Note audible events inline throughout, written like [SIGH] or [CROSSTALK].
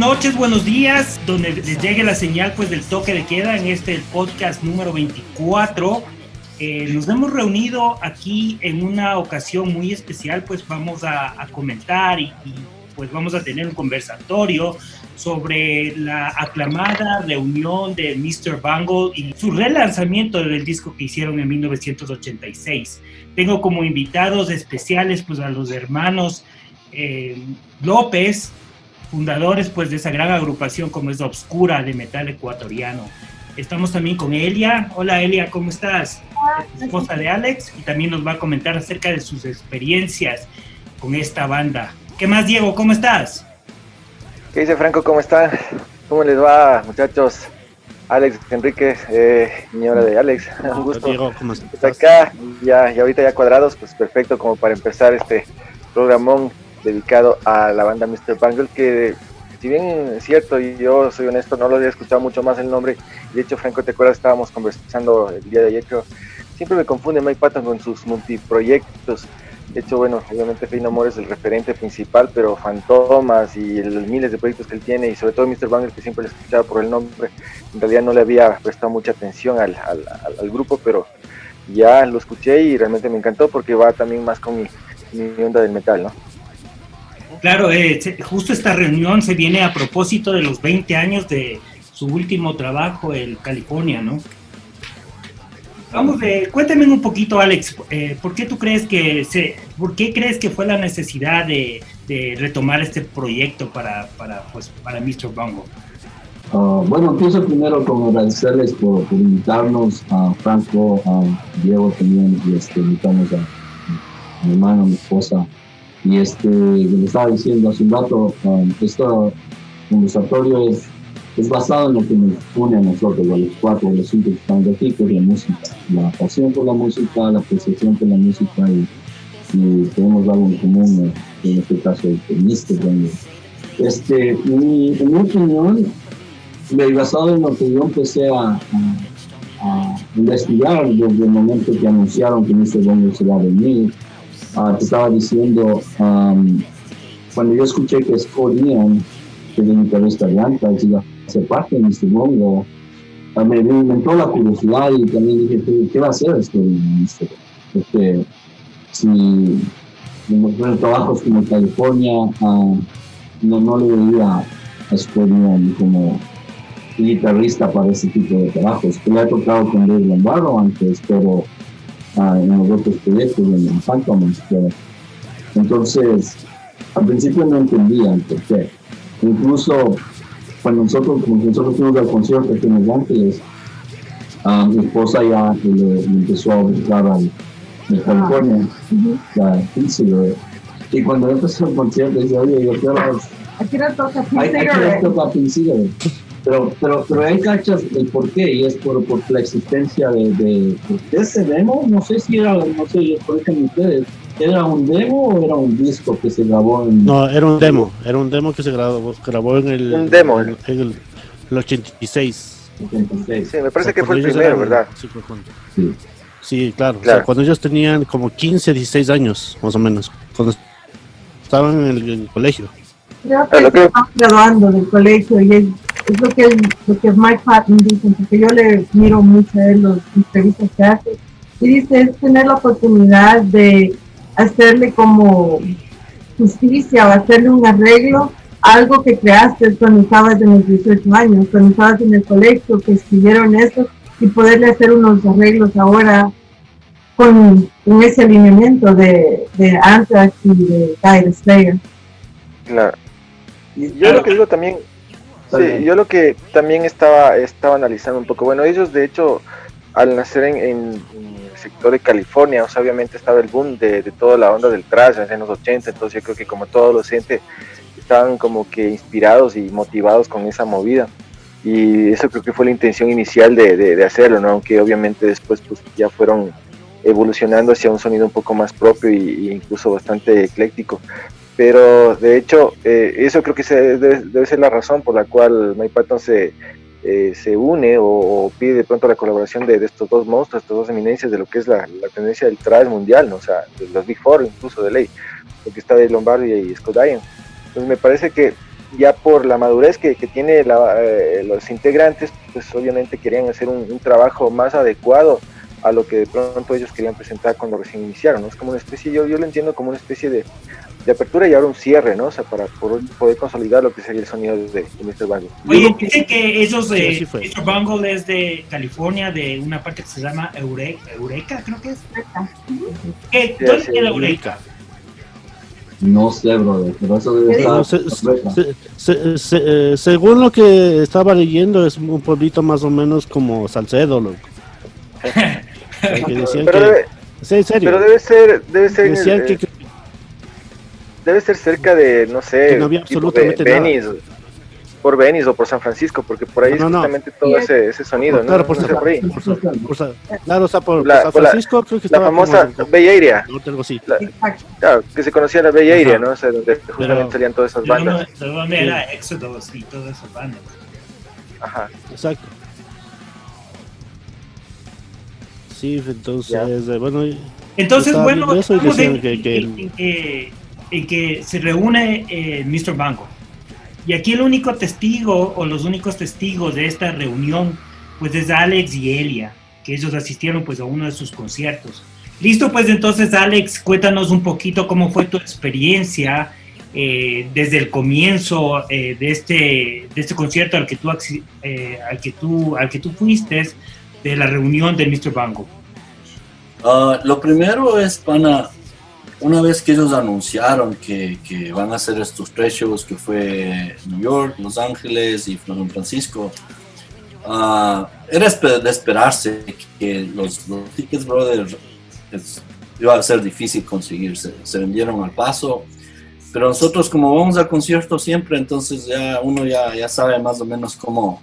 Noches, buenos días, donde les llegue la señal pues del toque de queda en este podcast número 24. Eh, nos hemos reunido aquí en una ocasión muy especial, pues vamos a, comentar y, y, pues vamos a tener un conversatorio sobre la aclamada reunión de Mr. Bungle y su relanzamiento del disco que hicieron en 1986. Tengo como invitados especiales pues a los hermanos eh, López, fundadores pues de esa gran agrupación como es Obscura de metal ecuatoriano. Estamos también con Elia. Hola Elia, ¿cómo estás? esposa de Alex y también nos va a comentar acerca de sus experiencias con esta banda. ¿Qué más Diego? ¿Cómo estás? ¿Qué dice Franco? ¿Cómo están? ¿Cómo les va muchachos? Alex Enrique, eh, señora de Alex, [LAUGHS] un gusto Diego, ¿cómo estás? acá, ya, ya ahorita ya cuadrados, pues perfecto como para empezar este programón dedicado a la banda Mr. Bangle, que si bien es cierto, y yo soy honesto, no lo había escuchado mucho más el nombre, de hecho, Franco, ¿te acuerdas? Estábamos conversando el día de ayer, creo, siempre me confunde Mike Patton con sus multiproyectos, de hecho, bueno, obviamente Fein Amor es el referente principal, pero Fantomas y los miles de proyectos que él tiene, y sobre todo Mr. Bangle, que siempre le escuchaba por el nombre, en realidad no le había prestado mucha atención al, al, al grupo, pero ya lo escuché y realmente me encantó porque va también más con mi, mi onda del metal, ¿no? Claro, eh, justo esta reunión se viene a propósito de los 20 años de su último trabajo en California, ¿no? Vamos, eh, cuéntame un poquito, Alex, eh, ¿por qué tú crees que se, por qué crees que fue la necesidad de, retomar este proyecto para, para, pues, para Mr. Bongo? Ah, bueno, empiezo primero con agradecerles por, invitarnos a Franco, a Diego también, y este, invitamos a, a mi hermano, a mi esposa, y este, le estaba diciendo hace un rato, um, este conversatorio es, es basado en lo que nos une a nosotros, a los cuatro, a los cinco que estamos aquí, que es la música, la pasión por la música, la apreciación por la música y, tenemos algo en común, en este caso el, el Este, mi, en mi opinión, basado en lo que yo empecé a, investigar desde el momento que anunciaron que Mr. Bond se va a venir, Ah, te estaba diciendo, cuando yo escuché que Scott Ian, que mi guitarrista de Anthrax, iba a ser parte de este mundo, uh, me, me, inventó la curiosidad y también dije, ¿qué, va a hacer Scott Ian? Porque si en trabajos como California, uh, no, no le veía a Scott Ian como guitarrista para ese tipo de trabajos. Le he tocado con Dave Lombardo antes, pero en los otros proyectos, en Phantom, Entonces, al principio no entendían por qué. Incluso cuando nosotros, cuando nosotros fuimos al concierto aquí en Los Ángeles, mi esposa ya le, empezó a buscar al, de California, la Y cuando empezó el concierto, dice, oye, yo quiero... Aquí no toca Pink Cigarette. Pero, pero, pero hay cachas el por qué, y es por, por la existencia de, de, ese demo. No sé si era, no sé, ejemplo, ustedes, ¿era un demo o era un disco que se grabó en.? No, era un demo, era un demo que se grabó, grabó en el. Un demo. En el, 86. 86. Sí, me parece que fue el primero, ¿verdad? Sí. Sí, claro. O sea, cuando ellos tenían como 15, 16 años, más o menos. Cuando estaban en el, colegio. Creo que, estaban graduando del colegio y es lo que, lo que Mike Patton dice, porque yo le miro mucho a él los entrevistas que hace, y dice, es tener la oportunidad de hacerle como justicia o hacerle un arreglo algo que creaste cuando estabas en los 18 años, cuando estabas en el colegio, que escribieron eso, y poderle hacer unos arreglos ahora con, con ese alineamiento de, de Anthrax y de Dire Slayer. Claro. Y yo lo que digo también, Sí, yo lo que también estaba, estaba analizando un poco, bueno, ellos de hecho al nacer en, el sector de California, obviamente estaba el boom de, toda la onda del trash en los 80, entonces yo creo que como todo adolescente estaban como que inspirados y motivados con esa movida. Y eso creo que fue la intención inicial de, hacerlo, ¿no? aunque obviamente después pues, ya fueron evolucionando hacia un sonido un poco más propio e incluso bastante ecléctico pero de hecho eh, eso creo que debe, ser la razón por la cual Mike Patton se, eh, se une o, pide de pronto la colaboración de, estos dos monstruos, estas dos eminencias de lo que es la, tendencia del trash mundial, o sea, de los Big Four incluso de ley, porque está de Lombardi y Scott Entonces me parece que ya por la madurez que, que tiene eh, los integrantes, pues obviamente querían hacer un, trabajo más adecuado a lo que de pronto ellos querían presentar cuando recién iniciaron, ¿no? Es como una especie, yo lo entiendo como una especie de, de apertura y ahora un cierre, ¿no? O sea, para poder, consolidar lo que sería el sonido de, Mr. Bangle. Oye, dice que ellos, eh, Mr. Bangle es de California, de una parte que se llama Eureka, Eureka creo que es. ¿Qué? ¿Dónde es Eureka? No sé, brother, pero eso debe estar. Eh, según lo que estaba leyendo, es un pueblito más o menos como Salcedo, loco. [LAUGHS] pero, debe, sí, serio. pero debe ser, debe ser. Decían que, debe ser cerca de, no sé, no había absolutamente nada por Venice o por San Francisco, porque por ahí es justamente todo ese, ese sonido, claro, ¿no? Por, por, ahí. claro, o sea, por, San Francisco creo que La famosa Bay Area. claro, que se conocía la Bay Area, ¿no? O sea, donde justamente salían todas esas bandas. De dónde era Exodus y todas esas bandas. Ajá. Exacto. Sí, entonces, eh, bueno... Entonces, bueno, estamos que, que, que, en que se reúne eh, Mr. Bango y aquí el único testigo o los únicos testigos de esta reunión, pues es Alex y Elia, que ellos asistieron pues a uno de sus conciertos. Listo, pues entonces Alex, cuéntanos un poquito cómo fue tu experiencia eh, desde el comienzo eh, de, este, de este concierto al que, tú, eh, al, que tú, al que tú fuiste, de la reunión de Mr. Bango. Ah, lo primero es, pana, una vez que ellos anunciaron que, que, van a hacer estos tres shows, que fue New York, Los Ángeles y San Francisco, uh, era de esperarse que los, los tickets, brother, iba a ser difícil conseguirse. Se vendieron al paso. Pero nosotros como vamos a conciertos siempre, entonces ya uno ya, ya sabe más o menos cómo,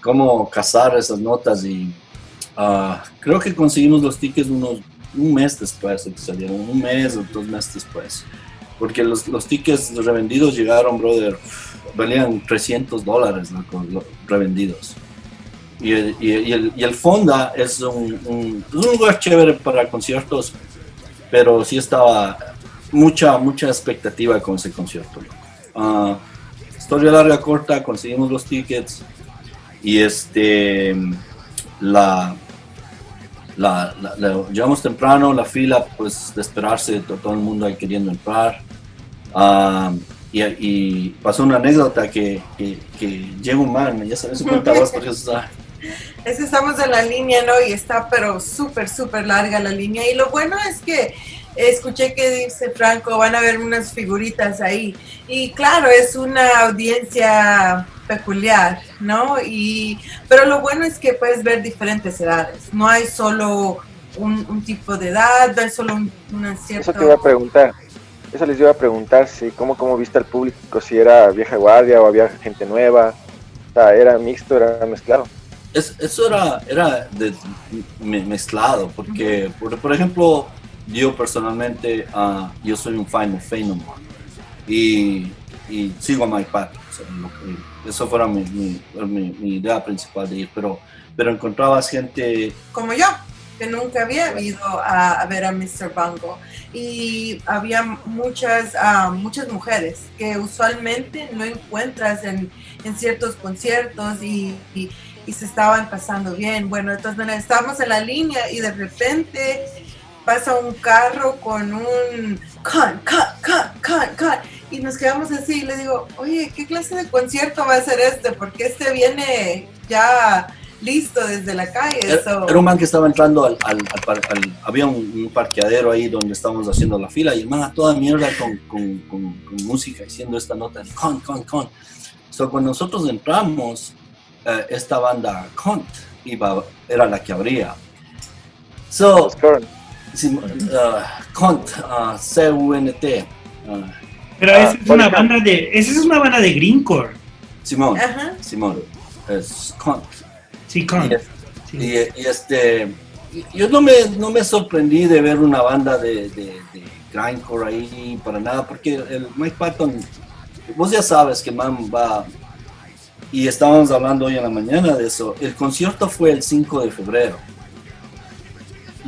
cómo cazar esas notas y uh, creo que conseguimos los tickets unos un mes después de que salieron, un mes o dos meses después. Porque los, los tickets revendidos llegaron, brother, valían 300 dólares revendidos. Y el, y, el, y el, Fonda es un, un, lugar chévere para conciertos, pero sí estaba mucha, mucha expectativa con ese concierto. Uh, historia larga, corta, conseguimos los tickets y este, la, la, llevamos temprano, la fila, pues de esperarse, todo, el mundo ahí queriendo entrar. Ah, y, pasó una anécdota que, que, llega un man, ya sabes, cuenta vos porque está. Es estamos en la línea, ¿no? Y está, pero súper, súper larga la línea. Y lo bueno es que escuché que dice Franco, van a ver unas figuritas ahí. Y claro, es una audiencia peculiar, ¿no? Y, pero lo bueno es que puedes ver diferentes edades, no hay solo un, tipo de edad, no hay solo un, una cierta... Eso te iba a preguntar, eso les iba a preguntar, si cómo, cómo viste al público, si era vieja guardia o había gente nueva, o sea, era mixto, era mezclado. eso era, era de, mezclado, porque, por, ejemplo, yo personalmente, uh, yo soy un fan de Feynman y, y sigo a Mike Patton. Eso fuera mi, mi, idea principal de ir, pero, pero encontrabas gente... Como yo, que nunca había ido a, ver a Mr. Bango. Y había muchas, uh, muchas mujeres que usualmente no encuentras en, en ciertos conciertos y, y, se estaban pasando bien. Bueno, entonces estábamos en la línea y de repente pasa un carro con un con, con, con, con, y nos quedamos así y le digo, oye, ¿qué clase de concierto va a ser este? Porque este viene ya listo desde la calle. Era, un man que estaba entrando al, al, al, había un, parqueadero ahí donde estábamos haciendo la fila y el man a toda mierda con, con, con, música diciendo esta nota, con, con, con. So, cuando nosotros entramos, eh, esta banda Cont iba, era la que abría. So, uh, Cont, uh, C-U-N-T. Uh, pero esa es una banda de, esa es una banda de greencore. Simón, Simón, es Cont. Sí, Cont. Y, este, yo no me, no me sorprendí de ver una banda de, de, de grindcore ahí para nada, porque el Mike Patton, vos ya sabes que man va, y estábamos hablando hoy en la mañana de eso, el concierto fue el 5 de febrero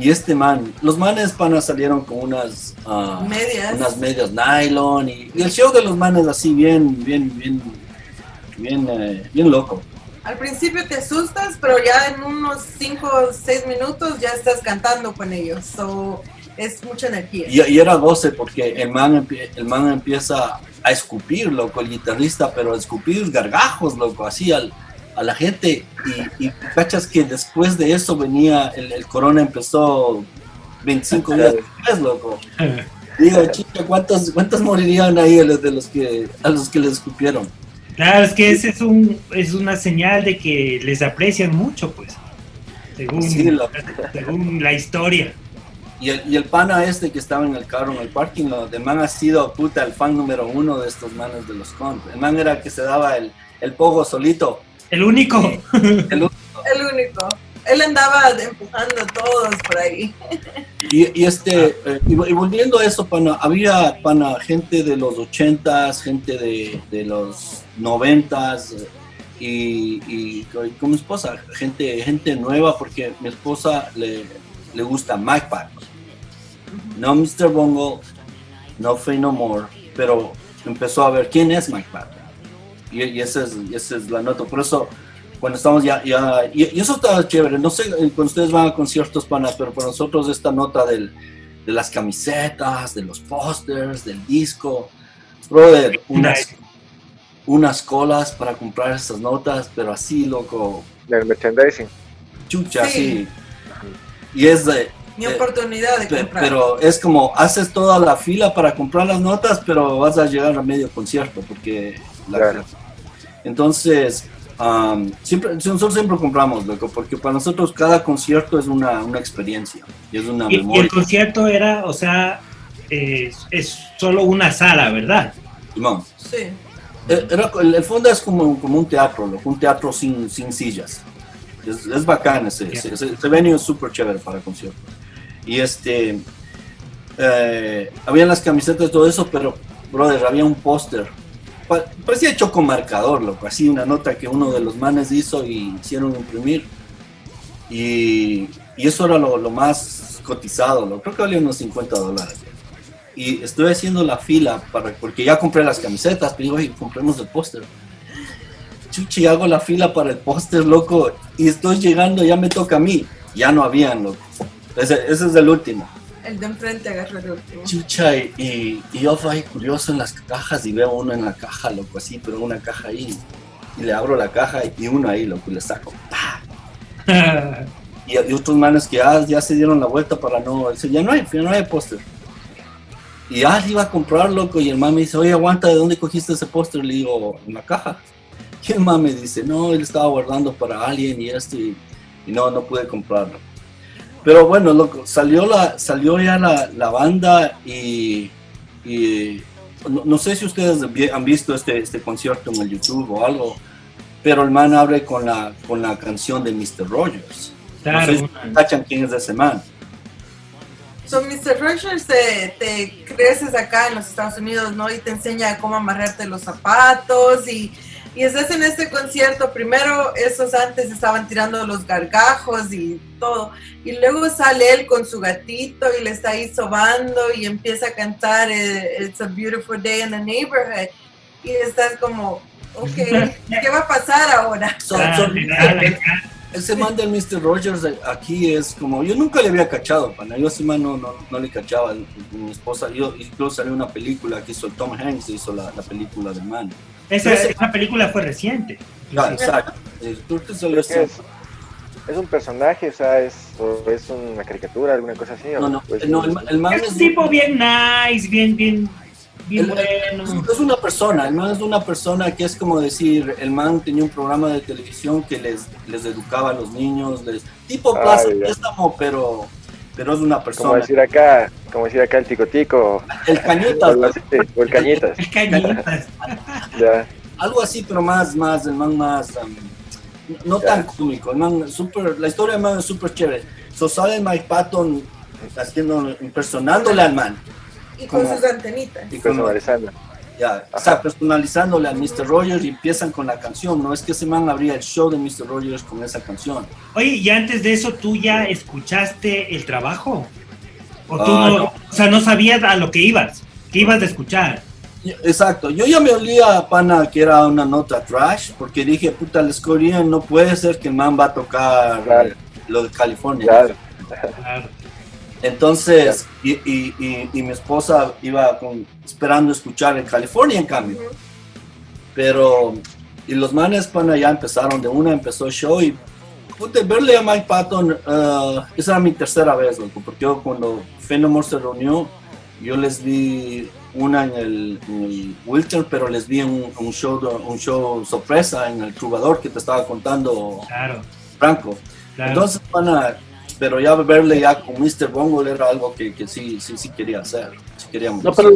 Y este man, los manes panas salieron con unas uh, medias, unas medias nylon y, el show de los manes así bien, bien, bien, bien, eh, bien loco. Al principio te asustas, pero ya en unos 5 o 6 minutos ya estás cantando con ellos. So, es mucha energía. Y, era goce porque el man, el man empieza a escupir, loco, el guitarrista, pero a escupir gargajos, loco, así al, a la gente. Y, y, cachas que después de eso venía, el, corona empezó 25 días después, loco. [LAUGHS] Digo, chica, ¿cuántos, ¿cuántos morirían ahí a los, de los que, a los que les escupieron? Claro, es que ese es, un, es una señal de que les aprecian mucho, pues, según, según la historia. Y el, y el pana este que estaba en el carro, en el parking, lot, el man ha sido, puta, el fan número uno de estos manes de los Cont. El man era el que se daba el, el pogo solito. El único. [LAUGHS] el único. El único. Él andaba empujando a todos por ahí. Y, y este, eh, y, volviendo a eso, pana, había pana, gente de los ochentas, gente de, de los noventas, y, y, con mi esposa, gente, gente nueva, porque mi esposa le, le gusta Patton no Mr. Bongo, no Fey No More, pero empezó a ver quién es Mike Patton. Y, y esa, es, esa es la nota. Por eso, cuando estamos ya, ya y, eso está chévere. No sé, cuando ustedes van a conciertos, panas, pero para nosotros esta nota del, de las camisetas, de los pósters, del disco, brother, unas, unas colas para comprar esas notas, pero así, loco. Del merchandising. Chucha, sí. Y es de, mi eh, oportunidad de comprar. Pero es como, haces toda la fila para comprar las notas, pero vas a llegar a medio concierto, porque... Entonces, siempre, nosotros siempre compramos, loco, porque para nosotros cada concierto es una, una experiencia, y es una memoria. Y el concierto era, o sea, es solo una sala, ¿verdad? No. Sí. Eh, era, el, fondo es como, como un teatro, loco, un teatro sin, sin sillas. Es, es bacán ese, ese, ese, venue es súper chévere para conciertos. Y este, eh, habían las camisetas y todo eso, pero, brother, había un póster. Parecía hecho con marcador, loco, así una nota que uno de los manes hizo y hicieron imprimir. Y, y eso era lo, lo, más cotizado, lo, creo que valía unos 50 dólares. Y estoy haciendo la fila para, porque ya compré las camisetas, pero digo, compremos el póster. Chuchi, hago la fila para el póster, loco, y estoy llegando, ya me toca a mí. Ya no habían, loco. Ese, ese es el último. El de enfrente agarra el último. Chucha, y, y, yo fui curioso en las cajas y veo uno en la caja, loco, así, pero una caja ahí. Y le abro la caja y uno ahí, loco, y le saco. [LAUGHS] y, y, otros manes que ya, ya se dieron la vuelta para no. Dice, ya no hay, ya no hay póster. Y ya iba a comprar, loco, y el man me dice, oye, aguanta, ¿de dónde cogiste ese póster? Le digo, en la caja. Y el man me dice, no, él estaba guardando para alguien y esto, y, y no, no pude comprarlo. Pero bueno, loco, salió, la, salió ya la, la banda y, y no, sé si ustedes han visto este, este concierto en el YouTube o algo, pero el man abre con la, con la canción de Mr. Rogers. Claro. No sé si cachan quién es ese man. So, Mr. Rogers, te, te, creces acá en los Estados Unidos, ¿no? Y te enseña cómo amarrarte los zapatos y y estás en este concierto, primero esos antes estaban tirando los gargajos y todo, y luego sale él con su gatito y le está ahí sobando y empieza a cantar eh, It's a Beautiful Day in the Neighborhood, y estás como, ok, [LAUGHS] ¿qué va a pasar ahora? ese man del Mr. Rogers aquí es como, yo nunca le había cachado, pana. yo ese man no, no, le cachaba, mi esposa, yo incluso salió una película que hizo Tom Hanks, hizo la, la película del man. Esa, película fue reciente. exacto. Es, un personaje, o sea, es, es una caricatura, alguna cosa así. No, no, pues, no el, el es un tipo bien nice, bien, bien, bien bueno. Es una persona, el man es una persona que es como decir, el man tenía un programa de televisión que les, les educaba a los niños, les, tipo Plaza pero pero es una persona. Como decir acá, como decir acá el tico tico. El cañitas. o el cañitas. El cañitas. [LAUGHS] Algo así, pero más, más, el man más, um, no tan cómico. El man super, la historia del man es súper chévere. So sale Mike Patton haciendo, impersonándole al man. Y con sus antenitas. Y con su Ya, está personalizándole a Mr. Rogers y empiezan con la canción. No es que ese man abría el show de Mr. Rogers con esa canción. Oye, y antes de eso, ¿tú ya escuchaste el trabajo? ¿O tú ah, no, o sea, no sabías a lo que ibas, que ibas a escuchar? Exacto, yo ya me olía, pana, que era una nota trash, porque dije, puta, les Korean no puede ser que el man va a tocar lo de California. Claro. Entonces, y, y, y, mi esposa iba con, esperando escuchar en California, en cambio. Pero, y los manes, pana, ya empezaron, de una empezó el show y, puta, verle a Mike Patton, uh, esa era mi tercera vez, porque yo cuando Phenomore se reunió, yo les vi una en el, en Wilter, pero les vi un, un, show, un show sorpresa en el Trubador que te estaba contando Franco. Entonces, pana, pero ya verle ya con Mr. Bongo era algo que, que sí, sí, sí quería hacer. queríamos no, pero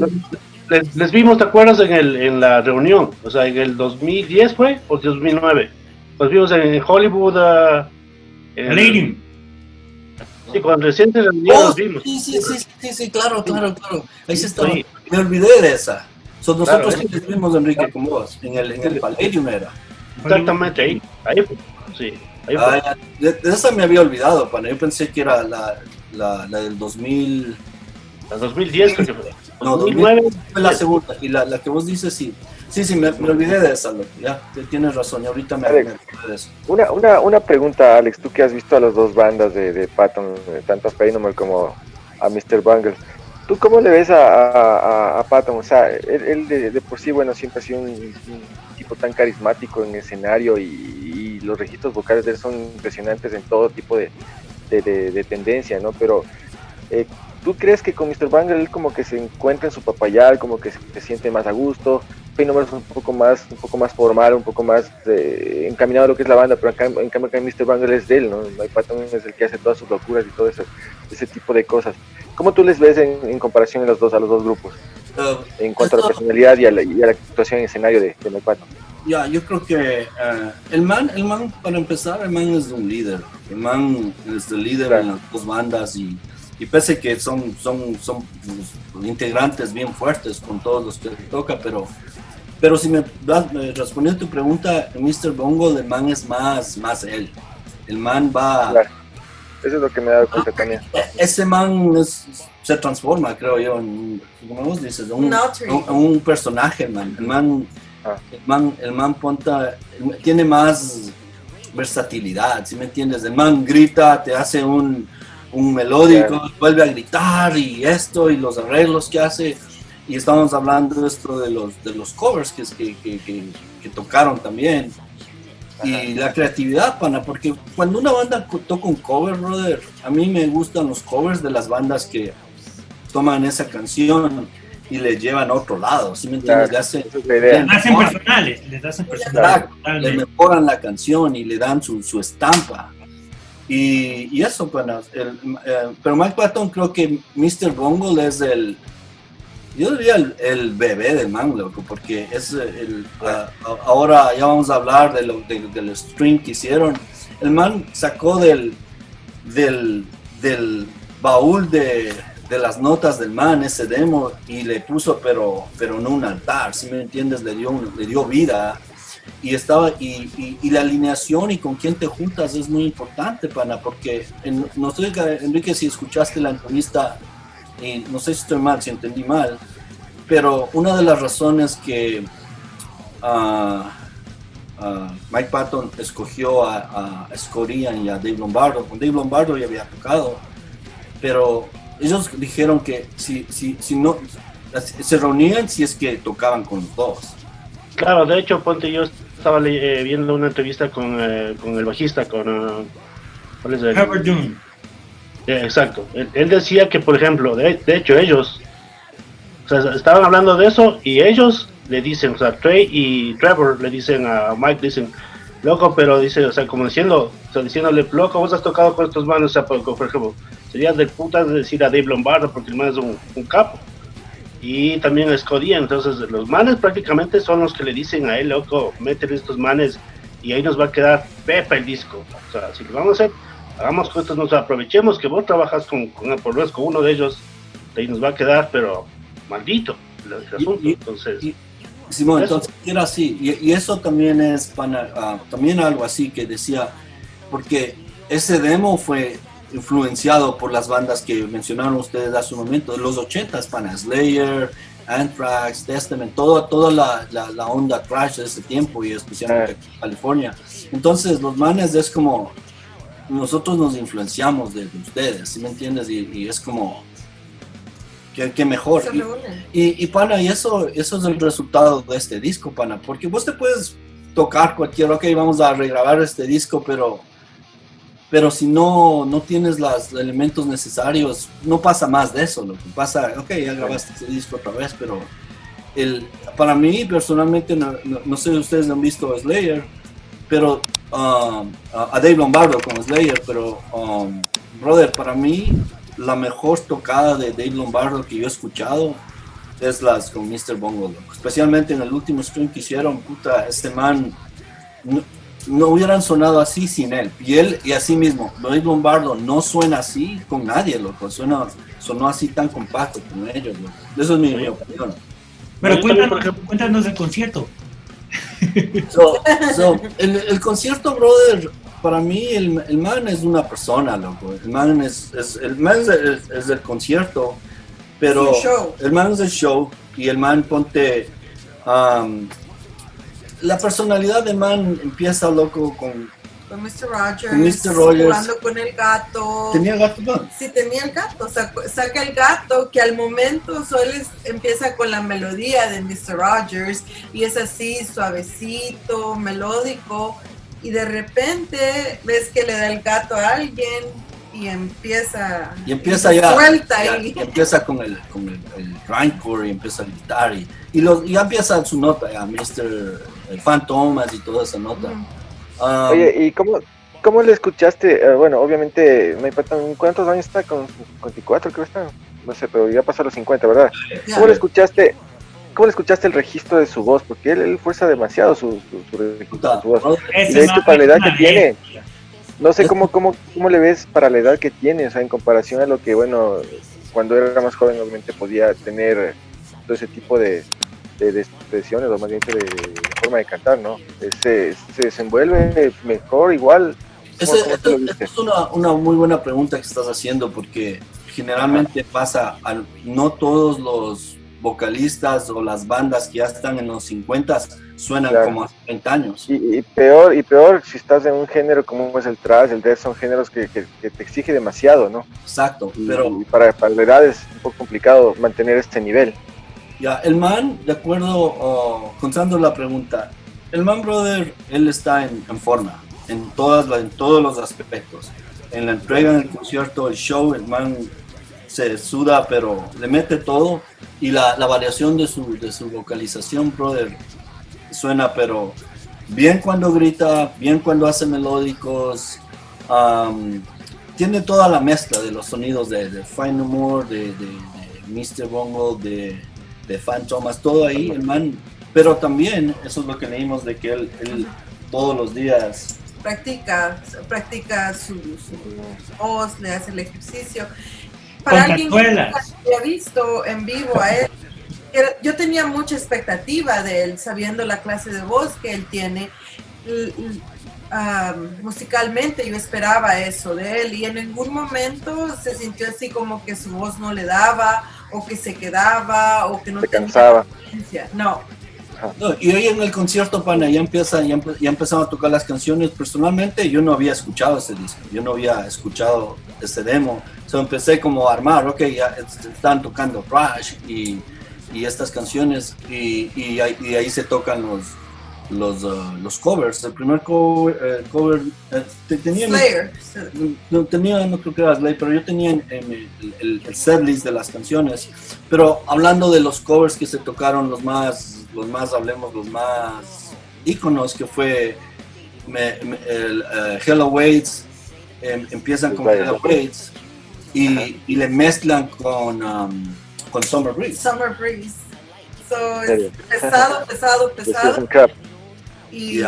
les, vimos, ¿te acuerdas? En, el, en la reunión, o sea, en el 2010 fue o 2009. Los vimos en Hollywood. Uh, en, Sí, cuando recién se oh, los vimos. Sí, sí, sí, sí, sí, claro, claro, claro. Ahí se estaba. Me olvidé de esa. Son nosotros que vimos, Enrique, con vos. En el, en el Palladium era. Exactamente, ahí. Ahí fue. Sí. Ah, de, esa me había olvidado, pana. Yo pensé que era la, la, la del 2000. La 2010, creo que fue. No, 2009 fue la segunda. Y la, la que vos dices, sí. Sí, sí, me, me olvidé de esa, ya, tienes razón, y ahorita me, Alex, me de eso. Una, una, una pregunta, Alex, tú que has visto a las dos bandas de, de Patton, tanto a Paynomer como a Mr. Bungle, ¿tú cómo le ves a, a, a Patton? O sea, él, de, de, por sí, bueno, siempre ha sido un, un tipo tan carismático en escenario y, los registros vocales de él son impresionantes en todo tipo de, de, tendencia, ¿no? Pero, eh, ¿tú crees que con Mr. Banger él como que se encuentra en su papayal, como que se, siente más a gusto? Es un poco más, un poco más formal, un poco más eh, encaminado a lo que es la banda, pero acá, en cambio acá Mr. Banger es de él, ¿no? Mike Patton es el que hace todas sus locuras y todo ese, ese tipo de cosas. ¿Cómo tú les ves en, comparación a los dos, a los dos grupos? Uh, en cuanto a la personalidad y a la, y a la actuación en escenario de, de Mike Patton. Ya, yo creo que eh, el man, el man, para empezar, el man es un líder. El man es el líder en las dos bandas y, y pese que son, son, son integrantes bien fuertes con todos los que toca, pero, pero si me, me respondiendo a tu pregunta, Mr. Bongo, el man es más, más él. El man va... Eso es lo que me dado cuenta también. Ese man se transforma, creo yo, en, como vos dices, un, un, personaje, man. El man el man, el man ponta, tiene más versatilidad, si me entiendes? El man grita, te hace un, un melódico, vuelve a gritar y esto y los arreglos que hace. Y estamos hablando de esto de los, de los covers que, que, que, que tocaron también. Y la creatividad, pana, porque cuando una banda toca un cover, brother, a mí me gustan los covers de las bandas que toman esa canción y le llevan a otro lado, ¿sí me entiendes? le hacen, personales, les hacen personales. le mejoran la canción y le dan su, su estampa. Y, y eso, bueno, el, eh, pero Mike Patton creo que Mr. Bungle es el, yo diría el, el bebé del man, loco, porque es el, ahora ya vamos a hablar de lo, del stream que hicieron. El man sacó del, del, del baúl de, de las notas del man, ese demo, y le puso, pero, pero no un altar, si me entiendes, le dio, le dio vida. Y, estaba, y, la alineación y con quién te juntas es muy importante, pana, porque no sé, Enrique, si escuchaste la entrevista, y no sé si estoy mal, si entendí mal, pero una de las razones que uh, Mike Patton escogió a, a Scorian y a Dave Lombardo, con Dave Lombardo ya había tocado, pero ellos dijeron que si, si, si no, se reunían si es que tocaban con los dos. Claro, de hecho, ponte, yo estaba eh, viendo una entrevista con, eh, con el bajista, con... Uh, ¿Cuál es el? exacto. Él, decía que, por ejemplo, de, de hecho, ellos o sea, estaban hablando de eso y ellos le dicen, o sea, Trey y Trevor le dicen a Mike, dicen, loco, pero dice, o sea, como diciendo, o sea, diciéndole, loco, vos has tocado con estos manos, o sea, por, por ejemplo, sería de puta decir a Dave Lombardo porque el man es un, capo. Y también a Scotty, entonces los manes prácticamente son los que le dicen a él, loco, métele estos manes y ahí nos va a quedar pepa el disco. O sea, si lo vamos a hacer, hagamos con nos aprovechemos que vos trabajas con, con, por con uno de ellos, ahí nos va a quedar, pero maldito el, asunto. entonces. Simón, entonces era así. Y, eso también es ah, también algo así que decía, porque ese demo fue influenciado por las bandas que mencionaron ustedes hace un momento, de los 80 pana, Slayer, Anthrax, Testament, toda, toda la, la, onda crash de ese tiempo y especialmente en California. Entonces los manes es como, nosotros nos influenciamos de, ustedes, ¿sí me entiendes? Y, es como, que, mejor. Y, y, pana, y eso, eso es el resultado de este disco, pana, porque vos te puedes tocar cualquier, ok, vamos a regrabar este disco, pero pero si no, no tienes los elementos necesarios, no pasa más de eso. Lo que pasa, ok, ya grabaste ese disco otra vez, pero el, para mí personalmente, no, no, sé si ustedes han visto Slayer, pero um, a Dave Lombardo con Slayer, pero um, brother, para mí la mejor tocada de Dave Lombardo que yo he escuchado es las con Mr. Bongo, especialmente en el último stream que hicieron, puta, este man no hubieran sonado así sin él. Y él, y así mismo, Luis Lombardo no suena así con nadie, loco. Suena, sonó así tan compacto con ellos, loco. Eso es mi, opinión. Pero cuéntanos, cuéntanos el concierto. el, concierto, brother, para mí el, el, man es una persona, loco. El man es, el man es, el concierto, pero el man es el show y el man ponte... Um, la personalidad de Man empieza loco con con Mr. Rogers, con Rogers. jugando con el gato. ¿Tenía gato? No? Sí, tenía el gato. saca el gato que al momento solo empieza con la melodía de Mr. Rogers y es así suavecito, melódico y de repente ves que le da el gato a alguien y empieza y empieza ya, suelta y... empieza con el con el, y empieza a gritar y, y, ya empieza su nota ya Mr. Fantomas y toda esa nota. Um, oye y cómo cómo le escuchaste eh, bueno obviamente me cuántos años está con 54 creo que está no sé pero ya pasó los 50 verdad cómo le escuchaste ¿Cómo le escuchaste el registro de su voz? Porque él, él fuerza demasiado su, su, registro de su voz. Y de hecho, para la edad que tiene, no sé cómo, cómo, cómo le ves para la edad que tiene, o sea, en comparación a lo que, bueno, cuando era más joven obviamente podía tener todo ese tipo de, de, expresiones o más bien de, forma de cantar, ¿no? Se, se desenvuelve mejor, igual. es una, una, muy buena pregunta que estás haciendo porque generalmente pasa, al, no todos los vocalistas o las bandas que ya están en los 50 suenan como hace 30 años. Y, peor, y peor si estás en un género como es el thrash, el death, son géneros que, que, te exige demasiado, ¿no? Exacto, pero... para, para la edad es un poco complicado mantener este nivel. Ya, el man, de acuerdo, contando la pregunta, el man brother, él está en, en forma, en, todas en todos los aspectos. En la entrega, en el concierto, el show, el man se suda, pero le mete todo. Y la, la variación de su, de su vocalización, brother, suena, pero bien cuando grita, bien cuando hace melódicos. tiene toda la mezcla de los sonidos de, de Fine Humor, de, de, Mr. Bongo, de, de Fan Thomas, todo ahí, el man. Pero también, eso es lo que leímos de que él, todos los días practica, practica su, voz, le hace el ejercicio. Para alguien que ha visto en vivo a él, yo tenía mucha expectativa de él, sabiendo la clase de voz que él tiene. musicalmente yo esperaba eso de él y en ningún momento se sintió así como que su voz no le daba o que se quedaba o que no se cansaba. No. no. Y hoy en el concierto, pana, ya, empieza, ya, ya a tocar las canciones. Personalmente, yo no había escuchado ese disco, yo no había escuchado ese demo. So, empecé como a armar, ok, ya están tocando Rush y y estas canciones y, y, ahí, se tocan los los, uh, los covers. El primer cover, eh, cover eh, tenía, Slayer. No, tenía, no creo que era Slayer, pero yo tenía en, el, el, el setlist de las canciones. Pero hablando de los covers que se tocaron, los más, los más, hablemos, los más íconos, que fue el, uh, Hello Waits, em, empiezan con Hello Waits y, y, le mezclan con... Um, con Summer Breeze. Summer Breeze. So, es pesado, pesado, [LAUGHS] pesado. Y,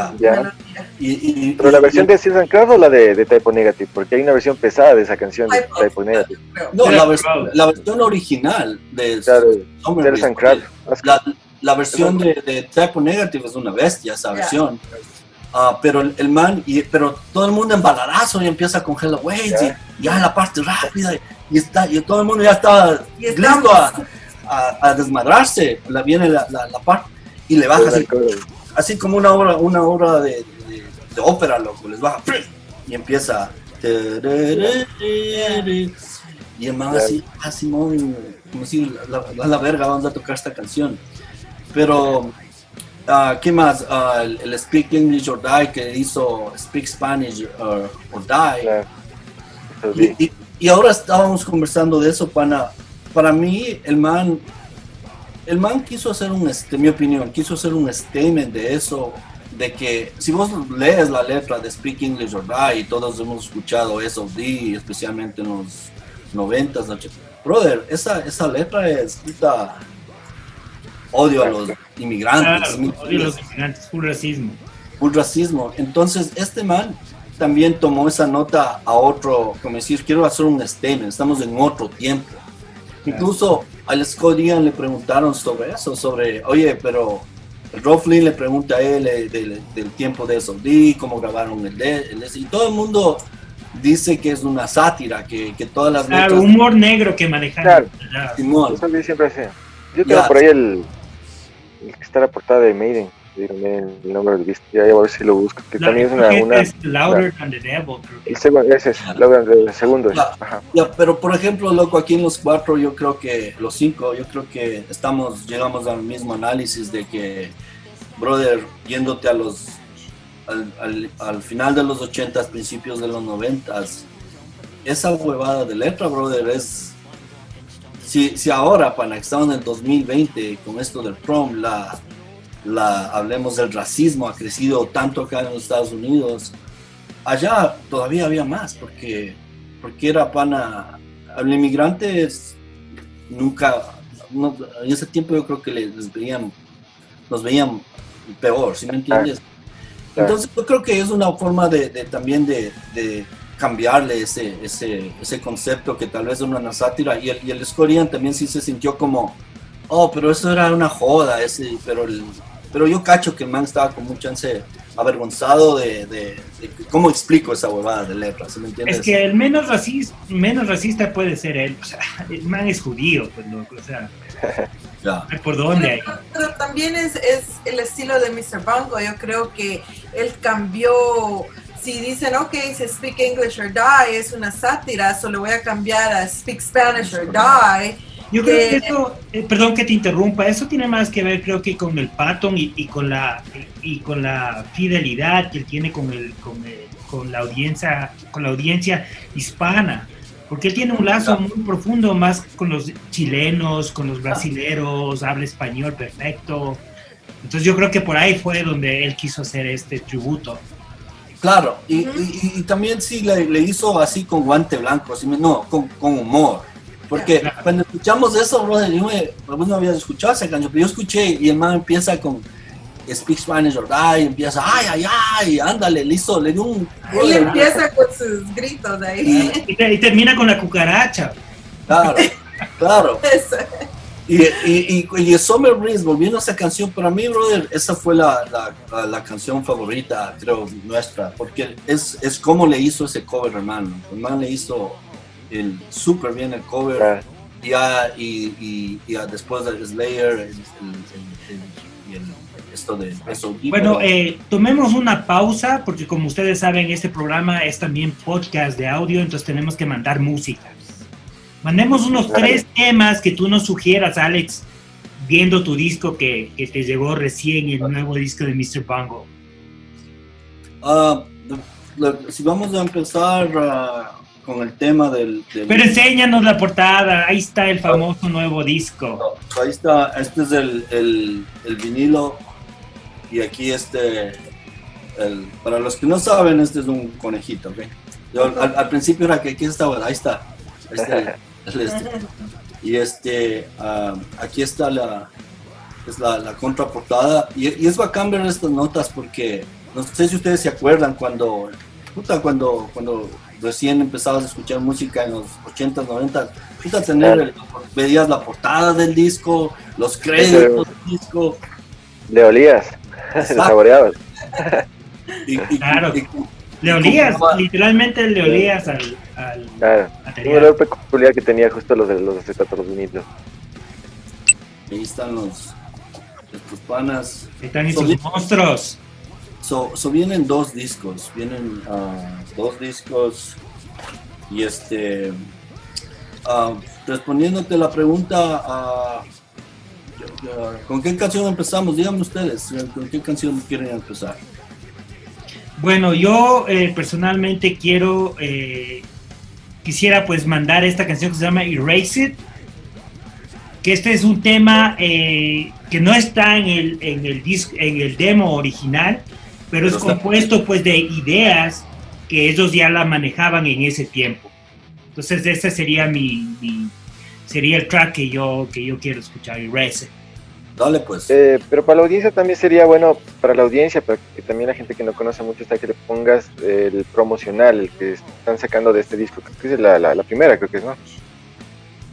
y, Pero la versión de Season Craft o la de, de Typo Negative, porque hay una versión pesada de esa canción de Typo Negative. No, la, versión, la versión original de Summer Breeze. La, la versión de, de Type Negative es una bestia, esa versión. Ah, pero el, man, y, pero todo el mundo en baladazo y empieza con Hello Waits y ya la parte rápida y, está, y todo el mundo ya está listo a, a, desmadrarse. La, viene la, la, parte y le baja así, así, como una obra, una obra de, de, ópera, loco, les baja y empieza. Y el man así, así muy, como si la, la verga, vamos a tocar esta canción. Pero Uh, ¿Qué más? Uh, el, Speak English or Die que hizo Speak Spanish or, Die. Y, y, ahora estábamos conversando de eso, pana. Para mí, el man, el man quiso hacer un, este, mi opinión, quiso hacer un statement de eso, de que si vos lees la letra de Speak English or Die, y todos hemos escuchado eso, especialmente en los 90s, brother, esa, esa letra es escrita odio a los inmigrantes. odio a los inmigrantes, full racismo. Full racismo. Entonces, este man también tomó esa nota a otro, como decir, quiero hacer un statement, estamos en otro tiempo. Incluso al Scott Ian le preguntaron sobre eso, sobre, oye, pero el Flynn le pregunta a él eh, del, tiempo de SOD, cómo grabaron el, de, y todo el mundo dice que es una sátira, que, que todas las claro, humor negro que manejaron. Claro, Eso siempre hacía. Yo tengo por ahí el, el que está en la portada de Maiden. El nombre del disco, ya, a ver si lo busco. Que también es una. una es Louder than the Devil. El segundo, ese es, Louder el segundo. Ya, pero por ejemplo, loco, aquí en los cuatro, yo creo que, los cinco, yo creo que estamos, llegamos al mismo análisis de que, brother, yéndote a los. Al, al, al final de los ochentas, principios de los noventas, esa huevada de letra, brother, es si, si ahora, para estamos en el 2020 con esto del prom, la, la, hablemos del racismo, ha crecido tanto acá en los Estados Unidos, allá todavía había más, porque, porque era pana, el inmigrante nunca, en ese tiempo yo creo que les veían, nos veían peor, ¿sí me entiendes? Entonces yo creo que es una forma de, también de, cambiarle ese, ese, ese concepto que tal vez es una sátira. Y el, y el Scorian también sí se sintió como, oh, pero eso era una joda, ese, pero, el, pero yo cacho que el man estaba con mucha chance avergonzado de, de, cómo explico esa huevada de letras, ¿me entiendes? Es que el menos racista, menos racista puede ser él, o sea, el man es judío, pues loco, o sea, [LAUGHS] ya. ¿por dónde pero, pero, también es, es el estilo de Mr. Bongo, yo creo que él cambió si dicen, ok, se speak English or die, es una sátira, solo voy a cambiar a speak Spanish or die. Yo creo que eso, eh, perdón que te interrumpa, eso tiene más que ver creo que con el pattern y, con la y con la fidelidad que él tiene con el, con, con la audiencia con la audiencia hispana, porque él tiene un lazo muy profundo más con los chilenos, con los brasileros, habla español perfecto. Entonces yo creo que por ahí fue donde él quiso hacer este tributo. Claro, y, y, también sí le, le, hizo así con guante blanco, así, no, con, con humor. Porque cuando escuchamos eso, brother, yo no había escuchado esa canción, pero yo escuché y el man empieza con Speak Spanish or Die, empieza, ay, ay, ay, ándale, le hizo, le dio un... Él empieza con sus gritos ahí. Y, y, termina con la cucaracha. Claro, claro. [LAUGHS] Y, y, y, Summer Breeze, volviendo a esa canción, para mí, brother, esa fue la, la, la canción favorita, creo, nuestra, porque es, es como le hizo ese cover, hermano. El man le hizo el súper bien el cover, ya, y, y, después del Slayer, el, esto de eso. Bueno, eh, tomemos una pausa, porque como ustedes saben, este programa es también podcast de audio, entonces tenemos que mandar música. Mandemos unos tres temas que tú nos sugieras, Alex, viendo tu disco que, que te llegó recién, el nuevo disco de Mr. Bongo. Uh, si vamos a empezar uh, con el tema del, Pero enséñanos la portada, ahí está el famoso nuevo disco. Ahí está, este es el, el, el vinilo y aquí este, para los que no saben, este es un conejito, ¿ok? Yo, al, principio era que aquí estaba, ahí está. Este, este. Y este, aquí está la, es la, la contraportada. Y, y, es bacán ver estas notas porque no sé si ustedes se acuerdan cuando, puta, cuando, cuando recién empezabas a escuchar música en los 80, 90, puta, tener, veías la portada del disco, los créditos, disco. Le olías, [LAUGHS] le saboreabas. claro. le olías, literalmente le olías al, al claro. Un olor peculiar que tenía justo los de los acetatos bonitos. Ahí están los estos panas. Ahí están esos monstruos. So, vienen dos discos, vienen uh, dos discos y este, uh, respondiéndote la pregunta, uh, ¿con qué canción empezamos? Díganme ustedes, ¿con qué canción quieren empezar? Bueno, yo eh, personalmente quiero, eh, quisiera pues mandar esta canción que se llama Erase It, que este es un tema eh, que no está en el, en el, disc, en el demo original, pero, es compuesto pues de ideas que ellos ya la manejaban en ese tiempo. Entonces ese sería mi, sería el track que yo que yo quiero escuchar y Rece. Dale pues. Eh, pero para la audiencia también sería bueno, para la audiencia, para que también la gente que no conoce mucho está que le pongas el promocional, el que están sacando de este disco, que es la, la primera, creo que es, ¿no?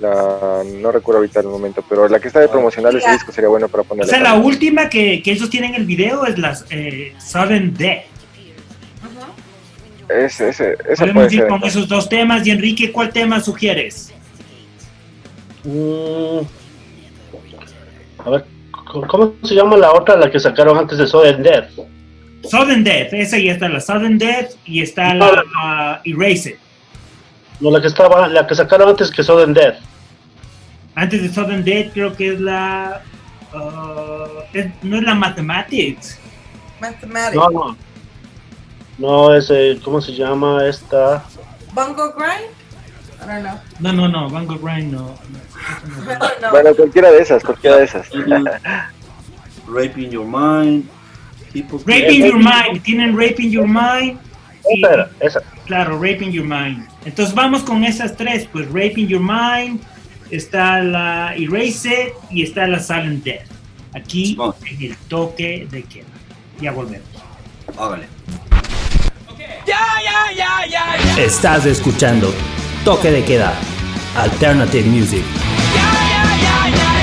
No recuerdo ahorita el momento, pero la que está de promocional ese disco sería bueno para ponerla. O sea, la última que, que ellos tienen el video es las eh, Sudden Death. Ese, ese, Podemos ir con esos dos temas. Y Enrique, ¿cuál tema sugieres? Mm, a ver, ¿cómo se llama la otra, la que sacaron antes de Sudden Death? Sudden Death, esa ya está la Sudden Death y está la Erase No, la que estaba, la que sacaron antes que Sudden Death. Antes de Sudden Death creo que es la... Uh, no es la Mathematics. Mathematics. No, no. No, ese, ¿cómo se llama esta? Bungo Grind? I don't know. No, no, no, Bungo Grind no. no. [LAUGHS] Bueno, cualquiera de esas, cualquiera de esesas. Raping Your Mind. Raping Your Mind, tienen Raping Your Mind. Esa esa. Claro, Raping Your Mind. Entonces vamos con esas tres, pues Raping Your Mind, está la Erase y está la Silent Death. Aquí en el toque de queda. Ya volvemos. Hágale. Estás escuchando Toque de Queda, Alternative Music. Rise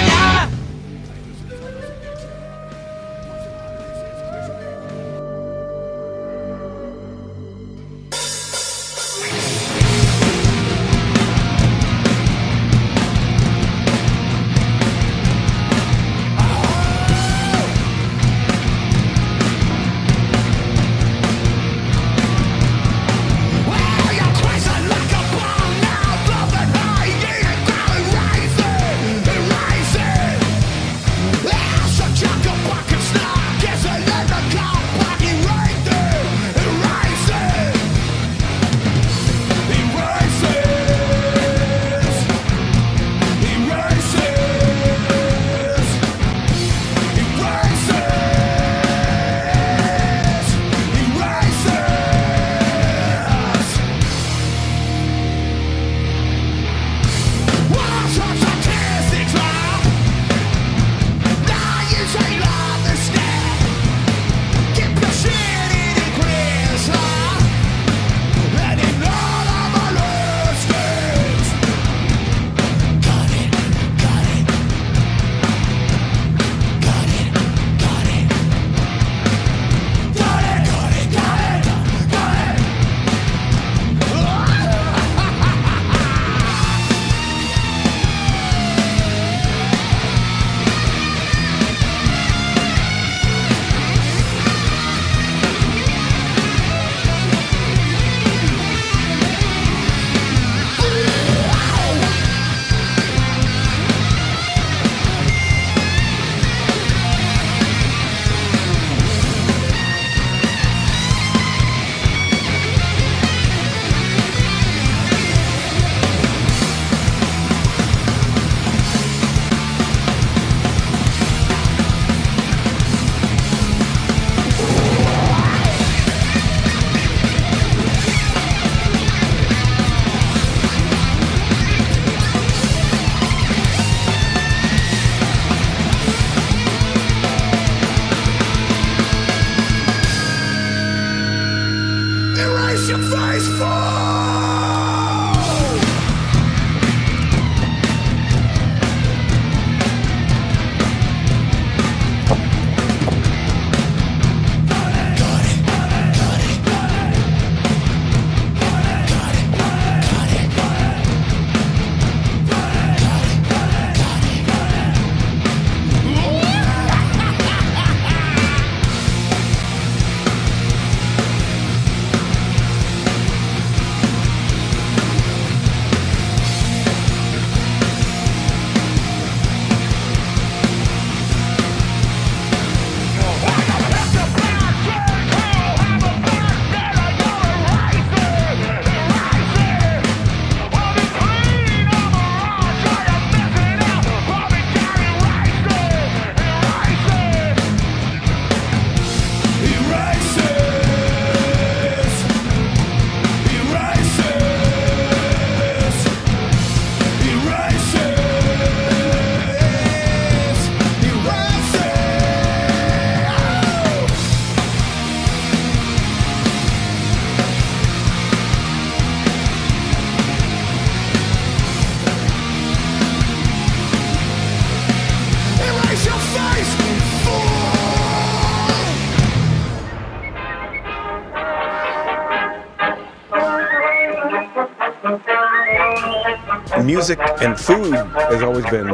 music and food has always been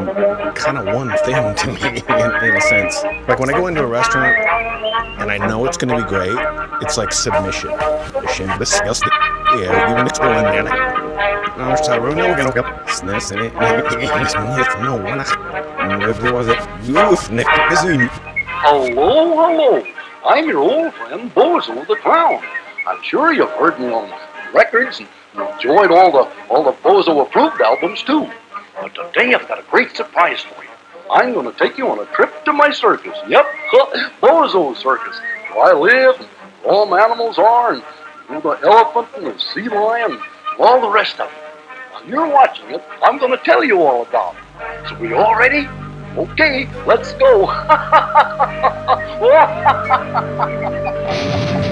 kind of one thing [LAUGHS] to me in, in, a sense. Like when I go into a restaurant and I know it's going to be great, it's like submission. Yeah, even it's going in in it. [LAUGHS] No. There was neck. Hello, hello. I'm your old friend Bozo the Clown. I'm sure you've heard me on records and enjoyed all the all the Bozo approved albums too. But today I've got a great surprise for you. I'm going to take you on a trip to my circus. Yep, [LAUGHS] Bozo Circus. Where I live, and all my animals are, and the elephant and the sea lion, and all the rest of them. While you're watching it, I'm going to tell you all about it. So, we all ready? Okay, let's go. [LAUGHS] [LAUGHS]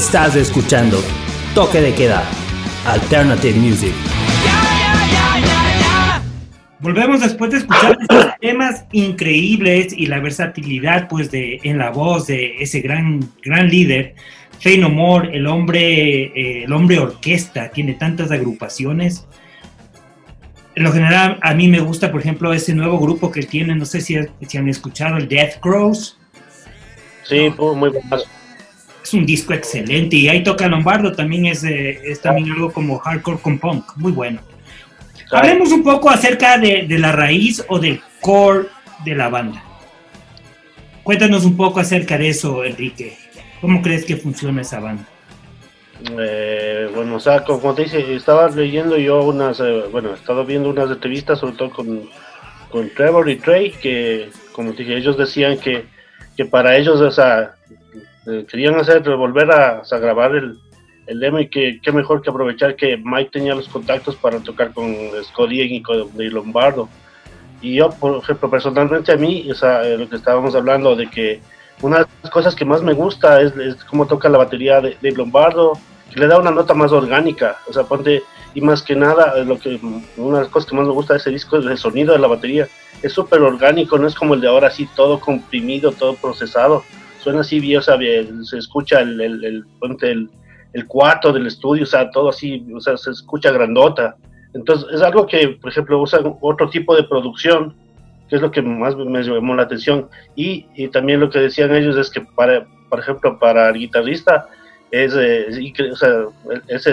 Estás escuchando Toque de Queda, Alternative Music. Volvemos después de escuchar [COUGHS] estos temas increíbles y la versatilidad pues de en la voz de ese gran gran líder Fey No More, el hombre eh, el hombre orquesta, tiene tantas agrupaciones. En lo general a mí me gusta, por ejemplo, ese nuevo grupo que tiene, no sé si, si han escuchado el Death Crows. Sí, muy bueno es un disco excelente y ahí toca Lombardo, también es, es también algo como hardcore con punk, muy bueno. Hablemos un poco acerca de, de, la raíz o del core de la banda. Cuéntanos un poco acerca de eso, Enrique. ¿Cómo crees que funciona esa banda? Eh, bueno, o sea, como te dice, estaba leyendo yo unas, eh, bueno, he estado viendo unas entrevistas, sobre todo con, con Trevor y Trey, que, como te dije, ellos decían que, que para ellos, o sea, eh, querían hacer, volver a, grabar el, el, demo y que qué mejor que aprovechar que Mike tenía los contactos para tocar con Scott y con Lombardo. Y yo, por ejemplo, personalmente a mí, o sea, eh, lo que estábamos hablando de que una de las cosas que más me gusta es, cómo toca la batería de, de, Lombardo, que le da una nota más orgánica, o sea, ponte, y más que nada, lo que, una de las cosas que más me gusta de ese disco es el sonido de la batería, es súper orgánico, no es como el de ahora así, todo comprimido, todo procesado, suena así bien, o sea, se escucha el, el, el, el, el cuarto del estudio, o sea, todo así, o sea, se escucha grandota. Entonces, es algo que, por ejemplo, usan otro tipo de producción, que es lo que más me llamó la atención. Y, y también lo que decían ellos es que, para, por ejemplo, para el guitarrista, es, eh, o sea, es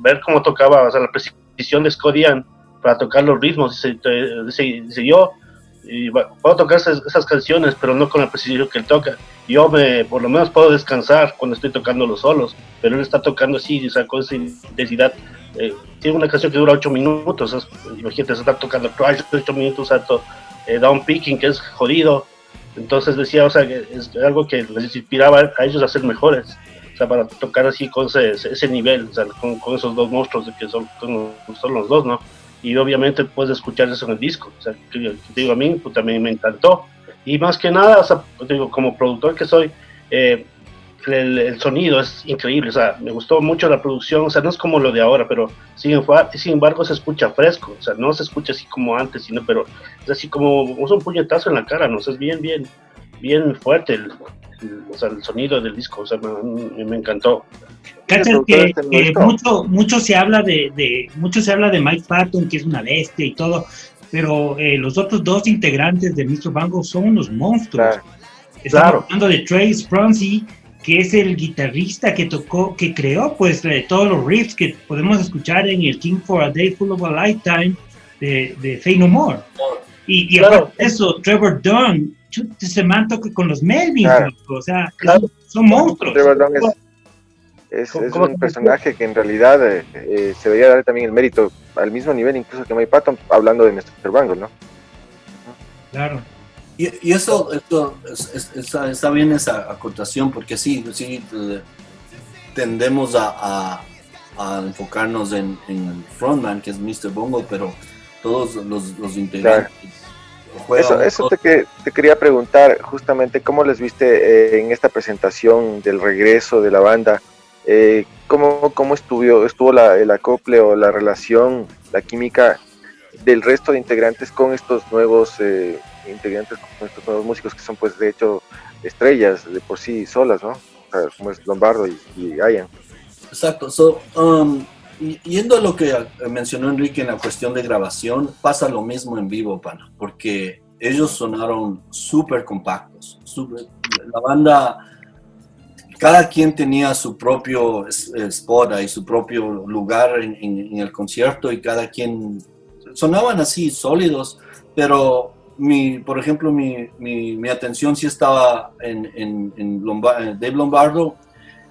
ver cómo tocaba, o sea, la precisión de Scodian para tocar los ritmos. Dice, dice, dice yo y puedo tocar esas, canciones, pero no con la precisión que él toca. Yo me, por lo menos puedo descansar cuando estoy tocando los solos, pero él está tocando así, o sea, con esa intensidad. Eh, tiene una canción que dura 8 minutos, imagínate, está tocando 8 minutos, alto, eh, down picking, que es jodido. Entonces decía, o sea, que es algo que les inspiraba a ellos a ser mejores, o sea, para tocar así con ese, nivel, o sea, con, con, esos dos monstruos de que son, son los dos, ¿no? Y obviamente puedes escuchar eso en el disco. O sea, que, digo, a mí pues, también me encantó. Y más que nada, o sea, digo, como productor que soy, eh, el, sonido es increíble, o sea, me gustó mucho la producción, o sea, no es como lo de ahora, pero sin, sin embargo se escucha fresco, o sea, no se escucha así como antes, sino, pero es así como, como un puñetazo en la cara, ¿no? O sea, es bien, bien, bien fuerte el, o sea, el sonido del disco, o sea, me, me encantó. Que, mucho, mucho se habla de, de, mucho se habla de Mike Patton, que es una bestia y todo, pero eh, los otros dos integrantes de Mr. Bango son unos monstruos. Estamos hablando de Trace Pronsi, que es el guitarrista que tocó, que creó pues todos los riffs que podemos escuchar en el King for a Day Full of a Lifetime de, de Fey No More. Y, y eso, Trevor Dunn, se manto con los Melvins, o sea, son monstruos. es, es, un personaje que en realidad eh, eh, se debería dar también el mérito al mismo nivel incluso que Mike Patton, hablando de Mr. Bangle, ¿no? Claro. Y, y eso, esto, está, está, bien esa acotación, porque sí, sí tendemos a, a, a enfocarnos en, el frontman, que es Mr. Bongo, pero todos los, los integrantes. Eso, eso te, te, quería preguntar justamente cómo les viste eh, en esta presentación del regreso de la banda, eh, cómo, cómo estuvo, estuvo la, el acople o la relación, la química del resto de integrantes con estos nuevos eh, integrantes, con estos nuevos músicos que son pues de hecho estrellas de por sí solas, ¿no? como es Lombardo y, y Ian. Exacto. So, um, yendo a lo que mencionó Enrique en la cuestión de grabación, pasa lo mismo en vivo, pana, porque ellos sonaron súper compactos. la banda, cada quien tenía su propio spot y su propio lugar en, el concierto y cada quien sonaban así, sólidos, pero mi, por ejemplo, mi, mi, atención sí estaba en, en, en Dave Lombardo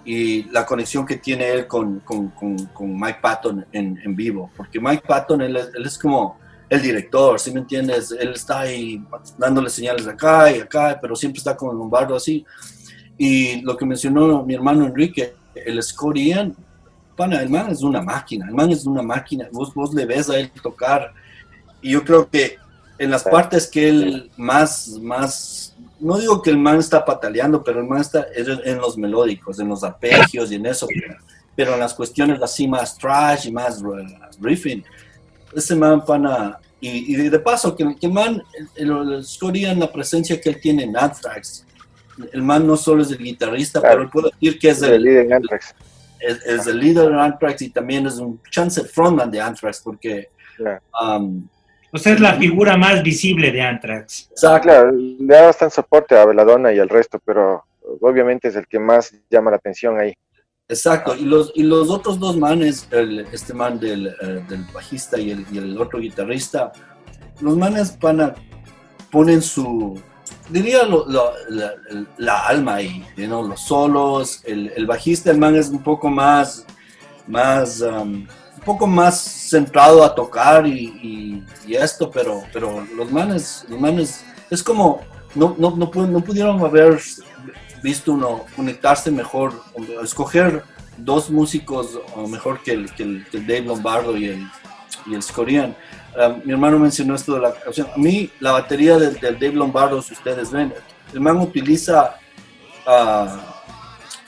y la conexión que tiene él con, con, con, Mike Patton en, en, vivo, porque Mike Patton, él, él, es como el director, ¿sí me entiendes? Él está ahí dándole señales acá y acá, pero siempre está con Lombardo así. Y lo que mencionó mi hermano Enrique, el Scott Ian, pana, el man es una máquina, el man es una máquina, vos, vos le ves a él tocar, y yo creo que en las partes que él más, más no digo que el man está pataleando, pero el man está en los melódicos, en los arpegios y en eso, pero en las cuestiones así más trash y más riffing, ese man pana, y, y de paso, que, el man, el, el, la presencia que él tiene en Anthrax, el man no solo es el guitarrista, pero puedo decir que es el, líder de Anthrax. Es, el líder de Anthrax y también es un chance frontman de Anthrax, porque um, o sea, es la figura más visible de Anthrax. claro, le da bastante soporte a Veladona y al resto, pero obviamente es el que más llama la atención ahí. Exacto, y los, y los otros dos manes, el, este man del, eh, del bajista y el, y el, otro guitarrista, los manes van ponen su, diría lo, la, la, alma ahí, ¿no? los solos, el, el, bajista, el man es un poco más, más um, poco más centrado a tocar y, esto, pero, pero los manes, los manes, es como, no, no, no, no pudieron haber visto uno conectarse mejor, escoger dos músicos mejor que el, que el, Dave Lombardo y el, y el Scorian. Ah, mi hermano mencionó esto de la a mí la batería del, Dave Lombardo, si ustedes ven, el man utiliza uh,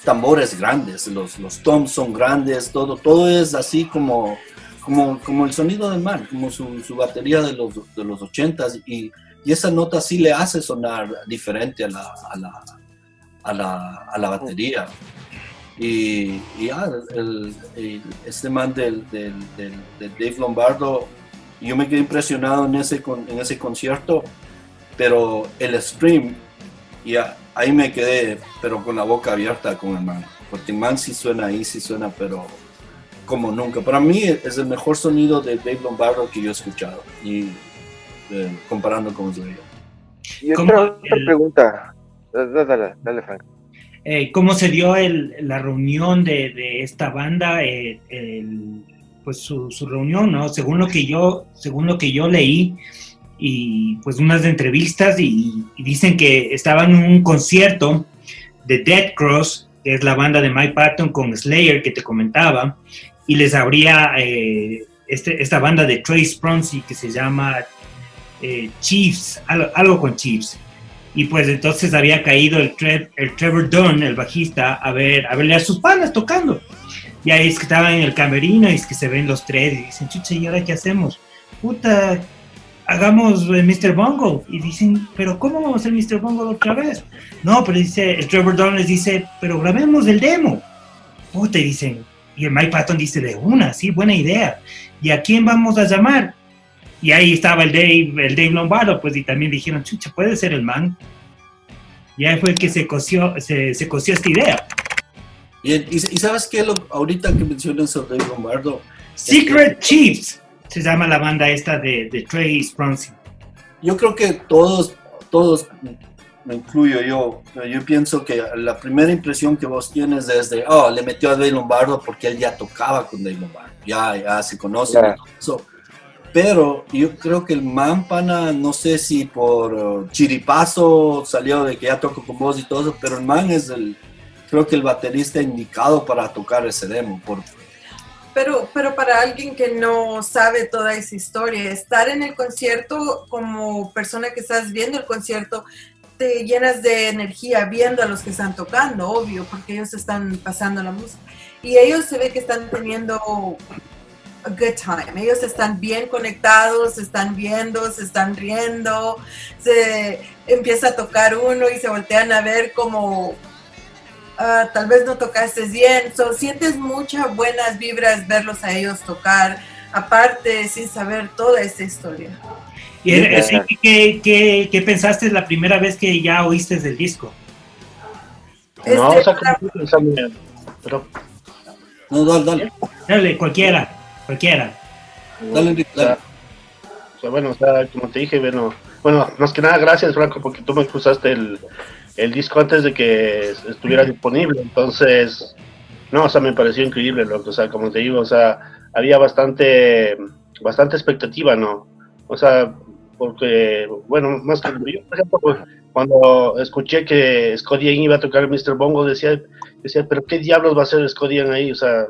tambores grandes, los, los toms son grandes, todo, todo es así como, como, como el sonido del man, como su, su batería de los, de los 80s y, y, esa nota sí le hace sonar diferente a la, a la, a la, a la batería. Y, y ah, el, este man del, del, Dave Lombardo, yo me quedé impresionado en ese, en ese concierto, pero el stream, ya ahí me quedé, pero con la boca abierta con el man. Porque el man sí suena ahí, sí suena, pero como nunca. Para mí es el mejor sonido de Dave Lombardo que yo he escuchado. Y eh, comparando con su Y otra, pregunta. Dale, dale, Frank. Eh, ¿Cómo se dio el, la reunión de, de esta banda? Eh, pues su, su, reunión, ¿no? Según lo que yo, según lo que yo leí, y pues unas entrevistas y, dicen que estaban en un concierto de Dead Cross, que es la banda de Mike Patton con Slayer que te comentaba, y les abría eh, este, esta banda de Trace Pronsi que se llama eh, Chiefs, algo, con Chiefs. Y pues entonces había caído el, el Trevor Dunn, el bajista, a ver a verle a sus panas tocando. Y ahí es que estaban en el camerino y es que se ven los tres y dicen, chucha, ¿y ahora qué hacemos? Puta, hagamos eh, Mr. Bungle. Y dicen, pero ¿cómo vamos a hacer Mr. Bungle otra vez? No, pero dice, el Trevor Dunn les dice, pero grabemos el demo. Puta, y dicen, y el Mike Patton dice, de una, sí, buena idea. ¿Y a quién vamos a llamar? Y ahí estaba el Dave, el Dave Lombardo, pues, y también dijeron, chucha, puede ser el man. Y ahí fue el que se coció, se, se coció esta idea. Y, y, sabes qué, ahorita que mencionas sobre Dave Lombardo. Secret Chiefs se llama la banda esta de, de Trey Spruncey. Yo creo que todos, todos, me incluyo yo, yo pienso que la primera impresión que vos tienes es de, oh, le metió a Dave Lombardo porque él ya tocaba con Dave Lombardo, ya, ya se conoce. Pero yo creo que el man, pana, no sé si por uh, chiripazo salió de que ya tocó con vos y todo eso, pero el man es el, creo que el baterista indicado para tocar ese demo, por, Pero, pero para alguien que no sabe toda esa historia, estar en el concierto como persona que estás viendo el concierto, te llenas de energía viendo a los que están tocando, obvio, porque ellos están pasando la música. Y ellos se ve que están teniendo a good time. Ellos están bien conectados, se están viendo, se están riendo, se empieza a tocar uno y se voltean a ver como Ah, tal vez no tocaste bien, so, sientes muchas buenas vibras verlos a ellos tocar, aparte sin saber toda esta historia. ¿Y ¿qué, qué, qué, pensaste la primera vez que ya oíste del disco? no, o sea, pero... No, dale, dale. Dale, cualquiera, cualquiera. Dale, dale. O sea, bueno, o sea, como te dije, bueno, bueno, más que nada gracias, Franco, porque tú me cruzaste el, el disco antes de que estuviera disponible. Entonces, no, o sea, me pareció increíble, lo, o sea, como te digo, o sea, había bastante, bastante expectativa, ¿no? O sea, porque, bueno, más que yo, por ejemplo, pues, cuando escuché que Scott Ian iba a tocar Mr. Bongo, decía, decía, pero ¿qué diablos va a hacer Scott ahí? O sea,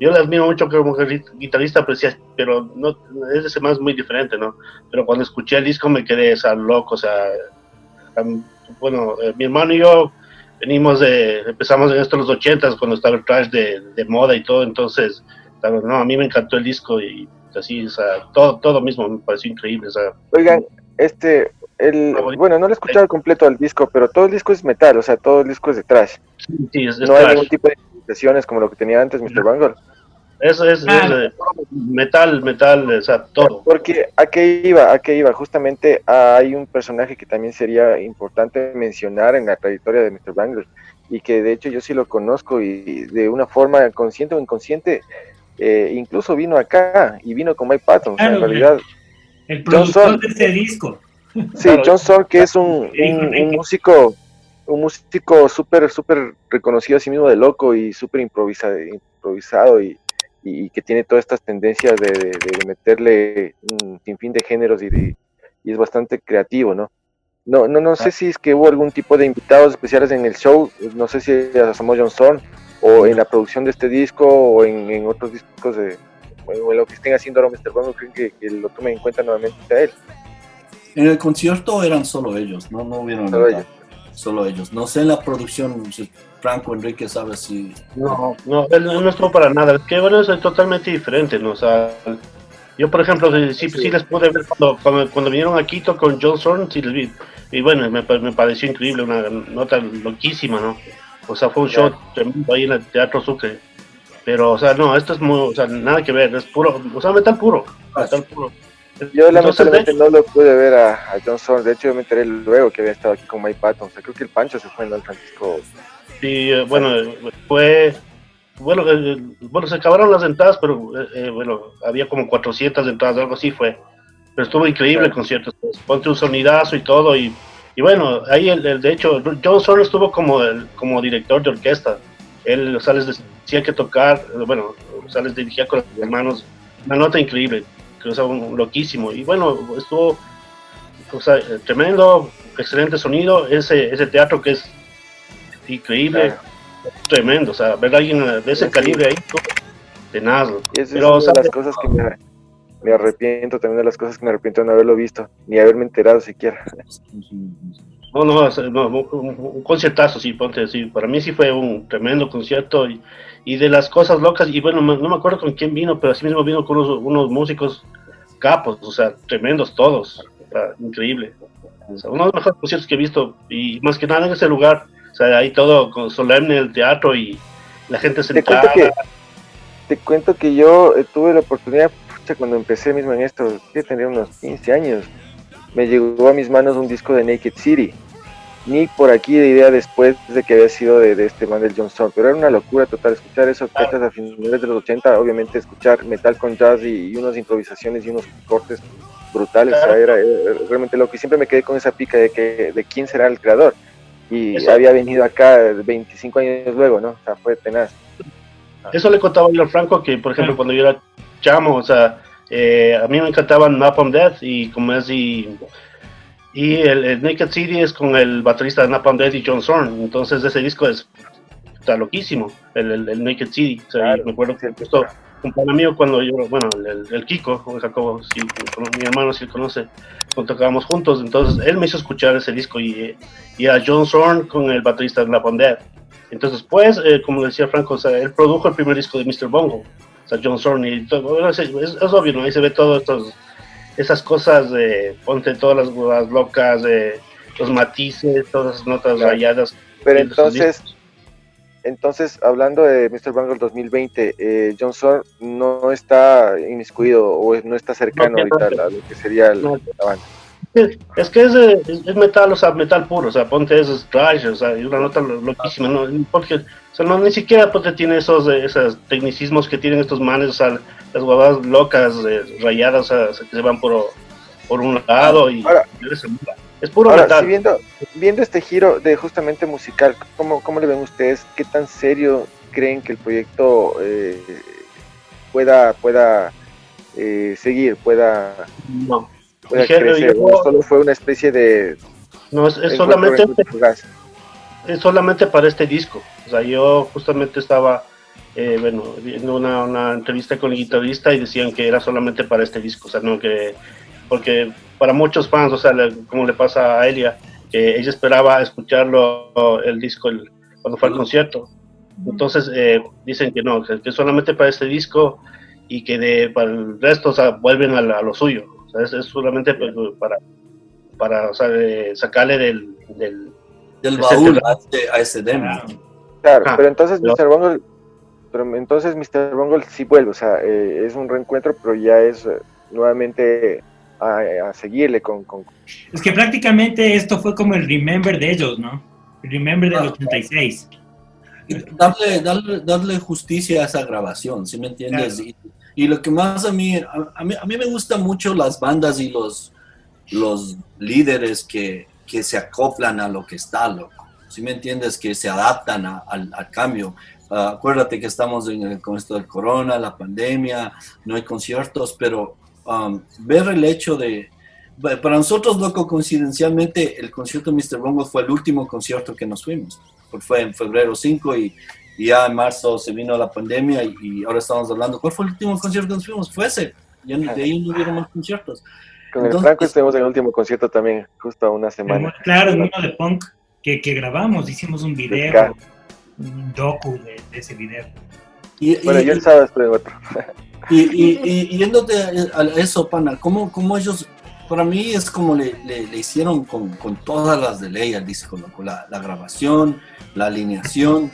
yo le admiro mucho como guitarrista, pero, decía, pero no, ese más muy diferente, ¿no? Pero cuando escuché el disco me quedé, o sea, loco, o sea, bueno, eh, mi hermano y yo venimos de, empezamos en estos los ochentas cuando estaba el trash de, de, moda y todo, entonces, no, a mí me encantó el disco y así, o sea, todo, todo mismo me pareció increíble, o sea. Oigan, este, el, bueno, no lo he escuchado completo el disco, pero todo el disco es metal, o sea, todo el disco es de trash. Sí, es, no hay ningún tipo de impresiones como lo que tenía antes Mr. Bangle. Eso es, ah. metal, metal, o sea, todo. Porque a qué iba, a qué iba, justamente hay un personaje que también sería importante mencionar en la trayectoria de Mr. Bangle y que de hecho yo sí lo conozco y de una forma consciente o inconsciente, eh, incluso vino acá y vino con Mike Patton, en realidad. El productor de ese disco. Sí, John Sol, que es un, [LAUGHS] un, músico un músico súper, súper reconocido a sí mismo de loco y súper improvisado, improvisado y, y, que tiene todas estas tendencias de, meterle un sinfín de géneros y, y, es bastante creativo, ¿no? No, no, no sé ah. si es que hubo algún tipo de invitados especiales en el show, no sé si asomó John Zorn o en la producción de este disco o en, otros discos de o en lo que estén haciendo ahora Mr. Bongo, creen que, lo tomen en cuenta nuevamente a él. En el concierto eran solo ellos, no, no hubieron solo ellos. Solo ellos. No sé en la producción, Franco Enrique sabe si... No, no, él no estuvo para nada. Es que bueno, es totalmente diferente, ¿no? O sea, yo, por ejemplo, sí, sí, les pude ver cuando, cuando, vinieron a Quito con John Zorn, sí les vi. Y bueno, me, me, pareció increíble, una nota loquísima, ¿no? O sea, fue un show tremendo ahí en el Teatro Sucre. Pero, o sea, no, esto es muy, o sea, nada que ver, es puro, o sea, metal puro, metal puro. Yo lamentablemente no lo pude ver a, a John Zorn, de hecho yo me enteré luego que había estado aquí con Mike Patton, o sea, creo que el Pancho se fue en Don Francisco y eh, bueno, fue. Bueno, eh, bueno, se acabaron las entradas, pero eh, bueno, había como 400 entradas, algo así fue. Pero estuvo increíble el concierto. Ponte un sonidazo y todo. Y, y bueno, ahí el, de hecho, John solo estuvo como, el, como director de orquesta. Él, o sea, les decía que tocar, bueno, o sea, les dirigía con las manos. Una nota increíble, o sea, un, loquísimo. Y bueno, estuvo o sea, tremendo, excelente sonido. Ese, ese teatro que es increíble, tremendo, o sea, ver a alguien de ese calibre ahí, de nada. Y es una de las cosas que me, arrepiento, también de las cosas que me arrepiento de no haberlo visto, ni haberme enterado siquiera. No, no, un, conciertazo, sí, ponte, sí, para mí sí fue un tremendo concierto y, y de las cosas locas, y bueno, no me acuerdo con quién vino, pero así mismo vino con unos, músicos capos, o sea, tremendos todos, increíble. uno de los mejores conciertos que he visto, y más que nada en ese lugar, o sea, ahí todo con solemne el teatro y la gente sentada. Te cuento que, te cuento que yo eh, tuve la oportunidad, cuando empecé mismo en esto, que tenía unos 15 años, me llegó a mis manos un disco de Naked City. Ni por aquí de idea después de que había sido de, este man del Johnson, pero era una locura total escuchar eso, ah. a finales de los 80, obviamente escuchar metal con jazz y, unas improvisaciones y unos cortes brutales, o sea, era, realmente lo que siempre me quedé con esa pica de que de quién será el creador y había venido acá 25 años luego, ¿no? O sea, fue tenaz. Eso le contaba yo a Franco, que por ejemplo cuando yo era chamo, o sea, eh, a mí me encantaban Napalm Death y como es y, y el, Naked City es con el baterista de Napalm Death y John Zorn, entonces ese disco es está loquísimo, el, el, Naked City, o sea, me acuerdo que esto un pan mío cuando yo, bueno, el, el Kiko, Jacobo, mi hermano si conoce, cuando tocábamos juntos, entonces él me hizo escuchar ese disco y, y a John Zorn con el baterista de La Bondad. Entonces, pues, eh, como decía Franco, o sea, él produjo el primer disco de Mr. Bongo, o sea, John Zorn, y todo, es, obvio, ¿no? Ahí se ve todo estos, esas cosas de, ponte todas las, locas, de los matices, todas esas notas rayadas. Pero entonces, entonces, hablando de Mr. Bungle 2020, eh, John Zorn no está inmiscuido o no está cercano ahorita a lo que sería la banda. Es que es, es, metal, o sea, metal puro, o sea, ponte esos trash, o sea, una nota loquísima, ¿no? Porque, o sea, no, ni siquiera pues, tiene esos, esos tecnicismos que tienen estos manes, o sea, las guabadas locas, eh, rayadas, o sea, que se van por, por un lado y es puro metal. viendo, viendo este giro de justamente musical, ¿cómo, ¿cómo le ven ustedes? ¿Qué tan serio creen que el proyecto eh, pueda, pueda eh, seguir, pueda... No solo fue una especie de... No, es, solamente... Es solamente para este disco. O sea, yo justamente estaba, eh, bueno, viendo una, una, entrevista con el guitarrista y decían que era solamente para este disco. O sea, no que... Porque para muchos fans, o sea, como le pasa a Elia, que ella esperaba escucharlo el disco cuando fue al concierto. Entonces eh, dicen que no, que solamente para este disco y que de, para el resto o sea, vuelven a, a lo suyo es, solamente pues, para, para sacarle del, del, del baúl a, ese demo. Claro, pero entonces Mr. Bungle, pero entonces Mr. Bungle sí vuelve, o sea, eh, es un reencuentro, pero ya es eh, nuevamente a, seguirle con, con, Es que prácticamente esto fue como el Remember de ellos, ¿no? El Remember del 86. Darle, darle, darle, justicia a esa grabación, ¿sí me entiendes? Y lo que más a mí, a, mí, a mí me gustan mucho las bandas y los, los líderes que, que se acoplan a lo que está, loco. Si me entiendes? Que se adaptan al, al, cambio. Acuérdate que estamos en con esto del corona, la pandemia, no hay conciertos, pero um, ver el hecho de... Para nosotros, loco, coincidencialmente, el concierto de Mr. Bongo fue el último concierto que nos fuimos. Fue en febrero 5 y y ya en marzo se vino la pandemia y, ahora estamos hablando, ¿cuál fue el último concierto que nos fuimos? Fue ese. Ya de ahí no hubieron más conciertos. Con el Franco estuvimos en el último concierto también, justo una semana. Claro, en uno de punk que, que grabamos, hicimos un video, un docu de, ese video. Y, bueno, yo el sábado estoy en otro. Y, y, yéndote a eso, pana, ¿cómo, cómo ellos para mí es como le, le, hicieron con, con, todas las de ley al disco, la, la, grabación, la alineación,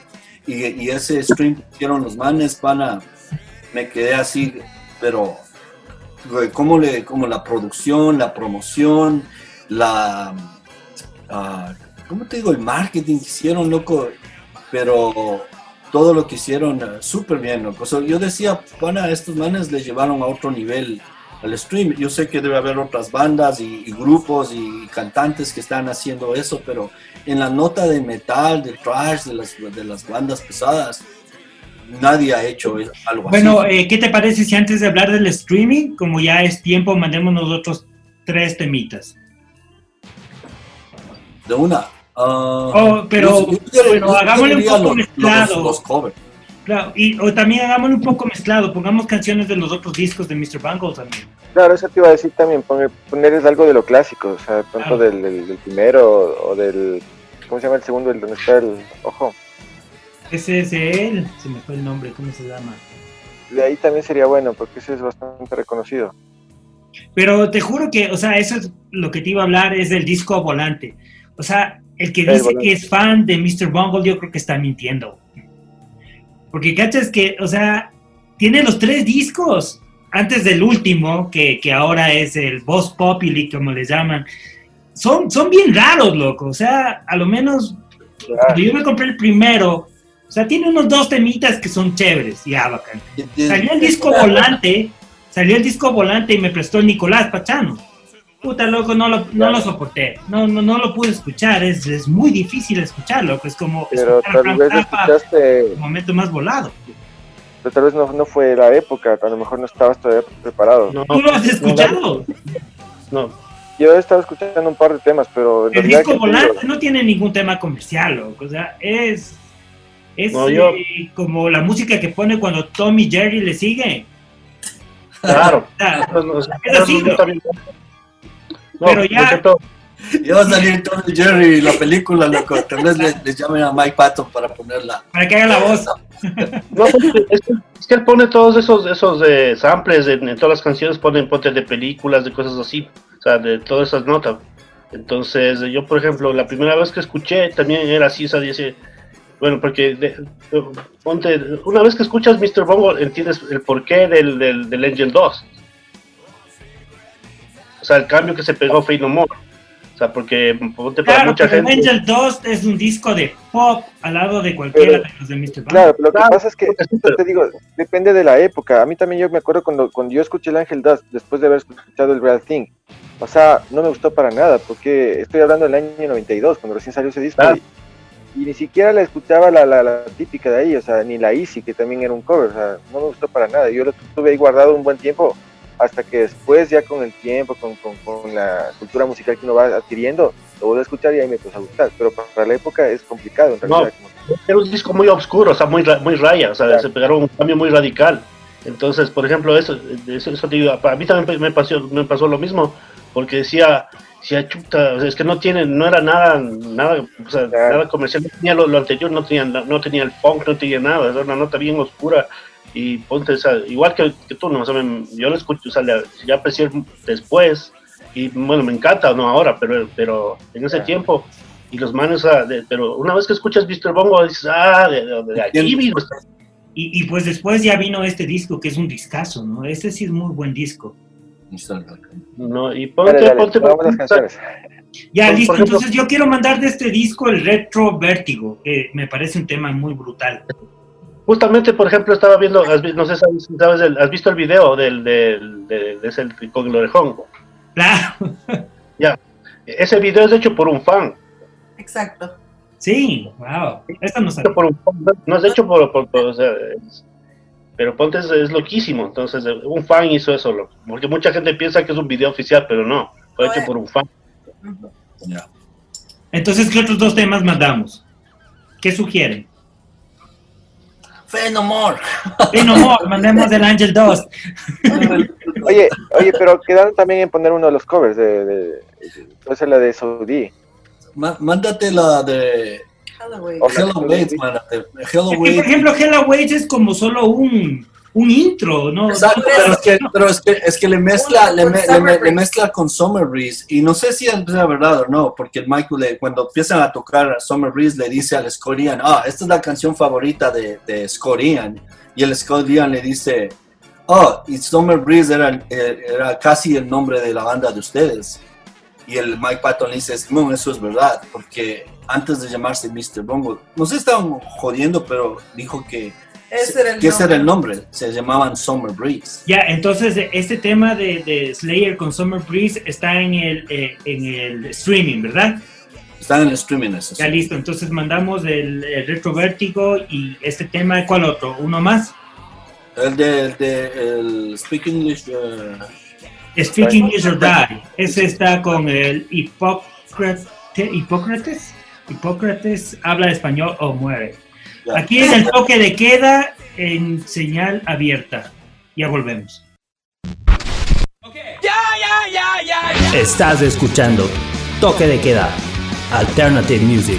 y, ese stream que hicieron los manes, pana, me quedé así, pero como, le, como la producción, la promoción, la, uh, ¿cómo te digo? El marketing que hicieron, loco, pero todo lo que hicieron uh, súper bien, loco. yo decía, pana, estos manes le llevaron a otro nivel al stream. Yo sé que debe haber otras bandas y, y, grupos y cantantes que están haciendo eso, pero en la nota de metal, del trash, de las, de las bandas pesadas, nadie ha hecho algo así. Bueno, eh, ¿qué te parece si antes de hablar del streaming, como ya es tiempo, mandemos nosotros tres temitas? De una. Uh, oh, pero bueno, hagámosle un poco mezclado. Los, Claro, y o también hagámoslo un poco mezclado, pongamos canciones de los otros discos de Mr. Bungle también. Claro, eso te iba a decir también, poner, ponerles algo de lo clásico, o sea, tanto del, del, primero o del ¿Cómo se llama el segundo? El donde está el ojo. Ese es él. Se me fue el nombre. ¿Cómo se llama? De ahí también sería bueno, porque ese es bastante reconocido. Pero te juro que, o sea, eso es lo que te iba a hablar, es del disco volante. O sea, el que dice que es fan de Mr. Bungle, yo creo que está mintiendo. Porque cachas que, o sea, tiene los tres discos antes del último, que, que ahora es el Boss Populi, como le llaman son, son bien raros, loco. O sea, a lo menos cuando yo me compré el primero, o sea, tiene unos dos temitas que son chéveres, ya bacán. Salió el disco volante, salió el disco volante y me prestó el Nicolás Pachano. Puta, loco, no lo, no lo soporté, no, no, no lo pude escuchar, es, es muy difícil escucharlo, es como Pero tal vez escuchaste... el momento más volado. Pero tal vez no, no, fue la época, a lo mejor no estabas todavía preparado. ¿Tú lo has escuchado? no. Yo he estado escuchando un par de temas, pero... el disco volante no tiene ningún tema comercial, loco. O sea, es... Es eh, como la música que pone cuando Tommy Jerry le sigue. Claro. [LAUGHS] es así, pero ya. Ya va a salir Tommy Jerry la película, loco. Tal vez le, llamen a Mike Patton para ponerla. Para que haga la voz. No, es, que, él pone todos esos esos eh, samples en, todas las canciones, ponen potes de películas, de cosas así, o sea, de todas esas notas. Entonces, yo, por ejemplo, la primera vez que escuché también era así, o sea, dice, bueno, porque ponte, una vez que escuchas Mr. Bongo, entiendes el porqué del, del, del Angel 2. O sea, el cambio que se pegó fue No More. O sea, porque ponte para mucha gente. Angel 2 es un disco de pop al lado de cualquiera de los de Mr. Bongo. Claro, lo que pasa es que, te digo, depende de la época. A mí también yo me acuerdo cuando, cuando yo escuché el Angel 2, después de haber escuchado el Real Thing. O sea, no me gustó para nada, porque estoy hablando del año 92, cuando recién salió ese disco y ni siquiera la escuchaba la, la, típica de ahí, o sea, ni la Easy, que también era un cover, o sea, no me gustó para nada. Yo lo tuve ahí guardado un buen tiempo, hasta que después, ya con el tiempo, con, con, la cultura musical que uno va adquiriendo, lo vuelvo a escuchar y ahí me empezó a gustar. Pero para la época es complicado, en realidad. era un disco muy oscuro, o sea, muy, muy raya, o sea, se pegaron un cambio muy radical. Entonces, por ejemplo, eso, eso, eso a mí también me pasó, me pasó lo mismo, porque decía si chuta, es que no tiene, no era nada, nada, o sea, nada comercial, no tenía lo, anterior, no tenía, no tenía el funk, no tenía nada, era una nota bien oscura y ponte, o sea, igual que, que, tú, ¿no? O sea, yo lo escucho, o sea, ya aprecié después y bueno, me encanta, no ahora, pero, pero en ese tiempo y los manes, o sea, pero una vez que escuchas Mr. Bongo dices, ah, de, de, aquí vino. Y, y pues después ya vino este disco que es un discazo, ¿no? Este sí es muy buen disco. No, y ponte, ponte, Ya, listo. Entonces yo quiero mandar de este disco el Retro Vértigo, que me parece un tema muy brutal. Justamente, por ejemplo, estaba viendo, no sé si sabes, has visto el video del, del, de, ese, con el orejón. Claro. [LAUGHS] Ya, ese video es hecho por un fan. Exacto. Sí, wow. Esto no, no es hecho por, por, o sea, pero Ponte es, loquísimo, entonces eh, un fan hizo eso, porque mucha gente piensa que es un video oficial, pero no, fue hecho por un fan. Entonces, ¿qué otros dos temas mandamos? ¿Qué sugieren? Fenomor. Fenomor, mandemos el Angel 2. oye, oye, pero quedaron también en poner uno de los covers de, de, de, la de Saudi. Mándate la de o Hello Wage, man. Hello Wage. Por ejemplo, Hello Wage es como solo un, un intro, ¿no? Exacto, pero, es que, pero es que, es que le mezcla, le, le, mezcla con Summer Breeze. Y no sé si es verdad o no, porque el Michael, cuando empiezan a tocar Summer Breeze, le dice al Scorian, ah, esta es la canción favorita de, de Scorian. Y el Scorian le dice, oh, y Summer Breeze era, era casi el nombre de la banda de ustedes. Y el Mike Patton le dice, no, eso es verdad, porque antes de llamarse Mr. Bongo, no se estaban jodiendo, pero dijo que ese era el, que ese era el nombre, se llamaban Summer Breeze. Ya, entonces este tema de, de, Slayer con Summer Breeze está en el, eh, en el streaming, ¿verdad? Está en el streaming eso. Ya listo, entonces mandamos el, Retro Vértigo y este tema, ¿cuál otro? ¿Uno más? El de, el de el Speak English. Uh, Speaking English or Die. Ese está con el Hipócrates. Hipócrates. Hipócrates habla español o muere. Aquí es el toque de queda en señal abierta. Ya volvemos. Estás escuchando Toque de Queda, Alternative Music.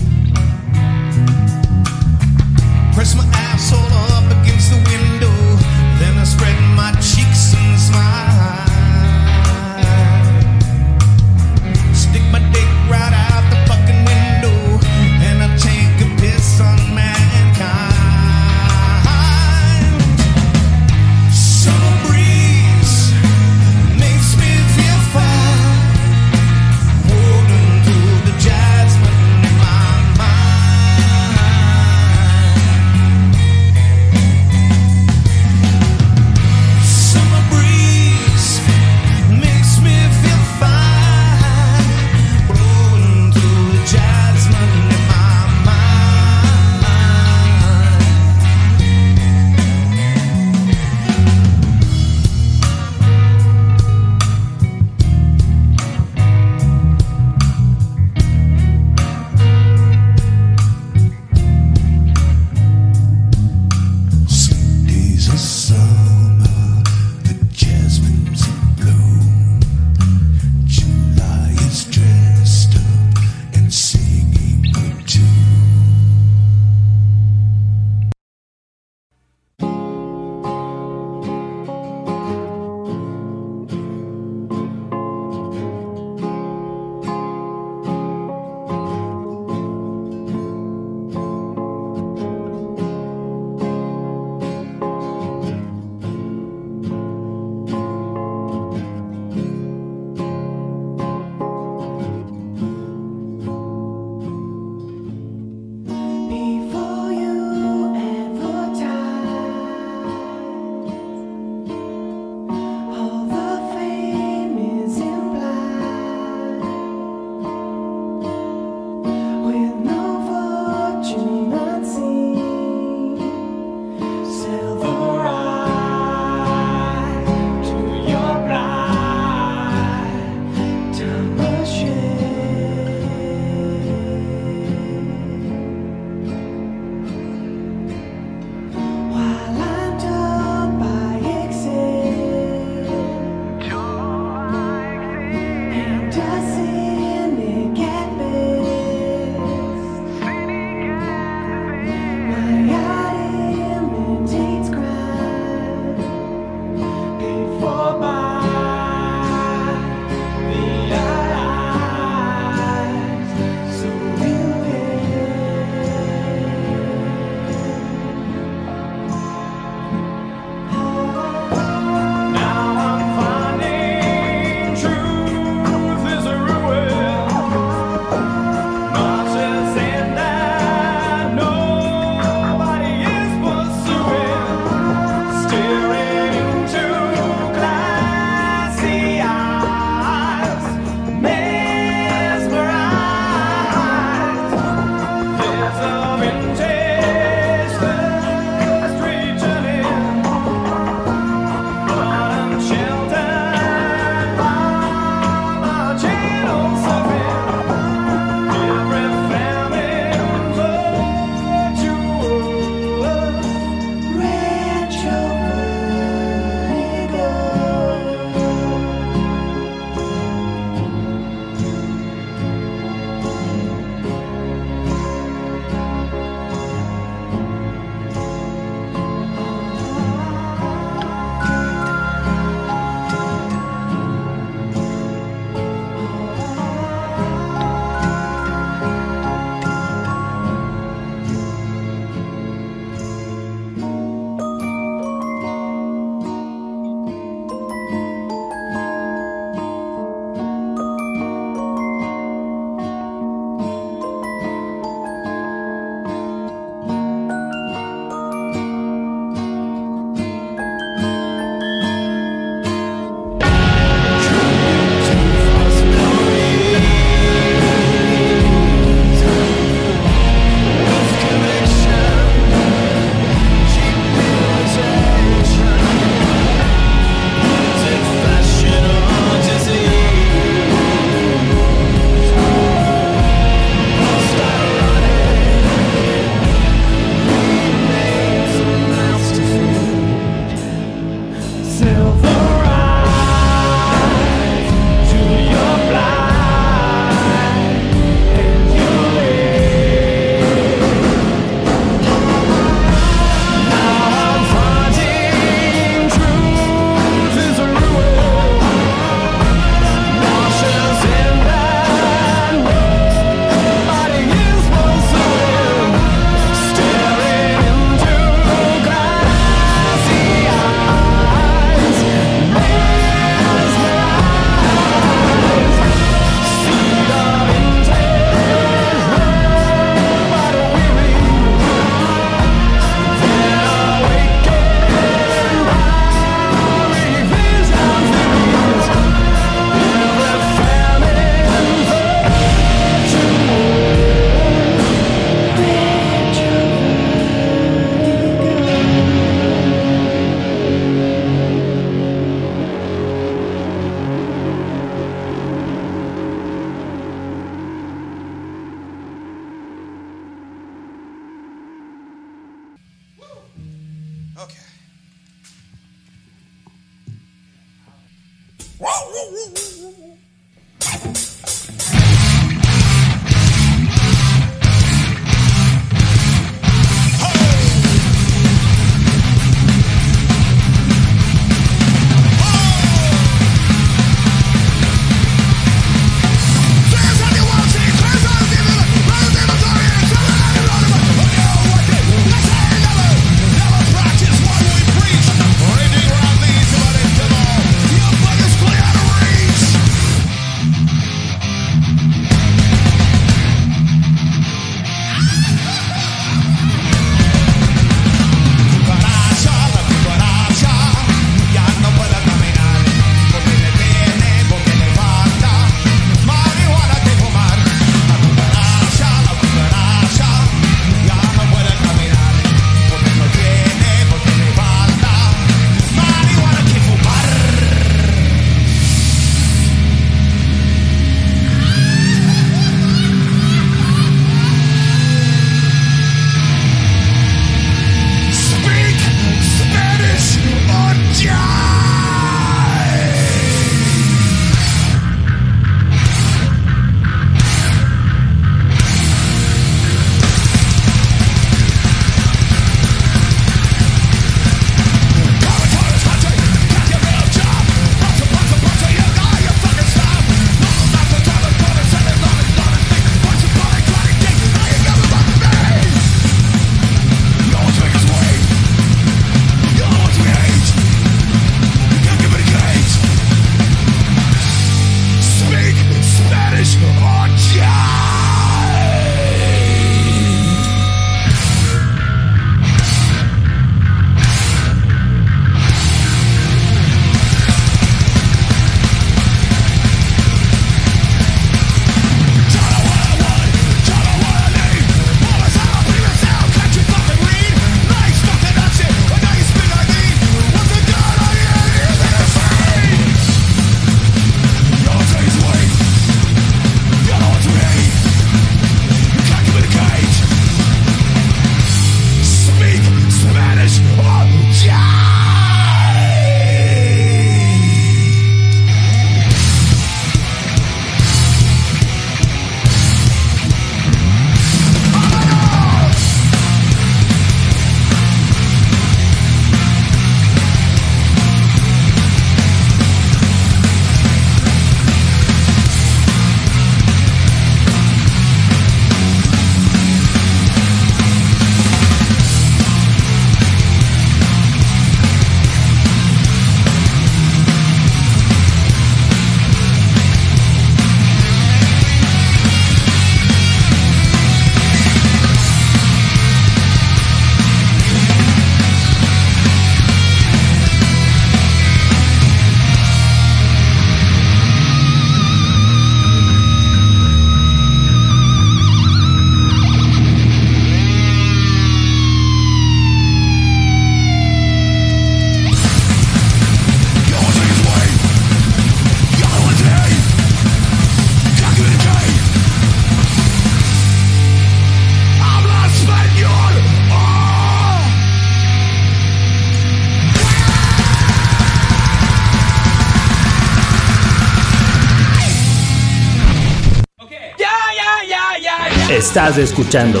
Estás escuchando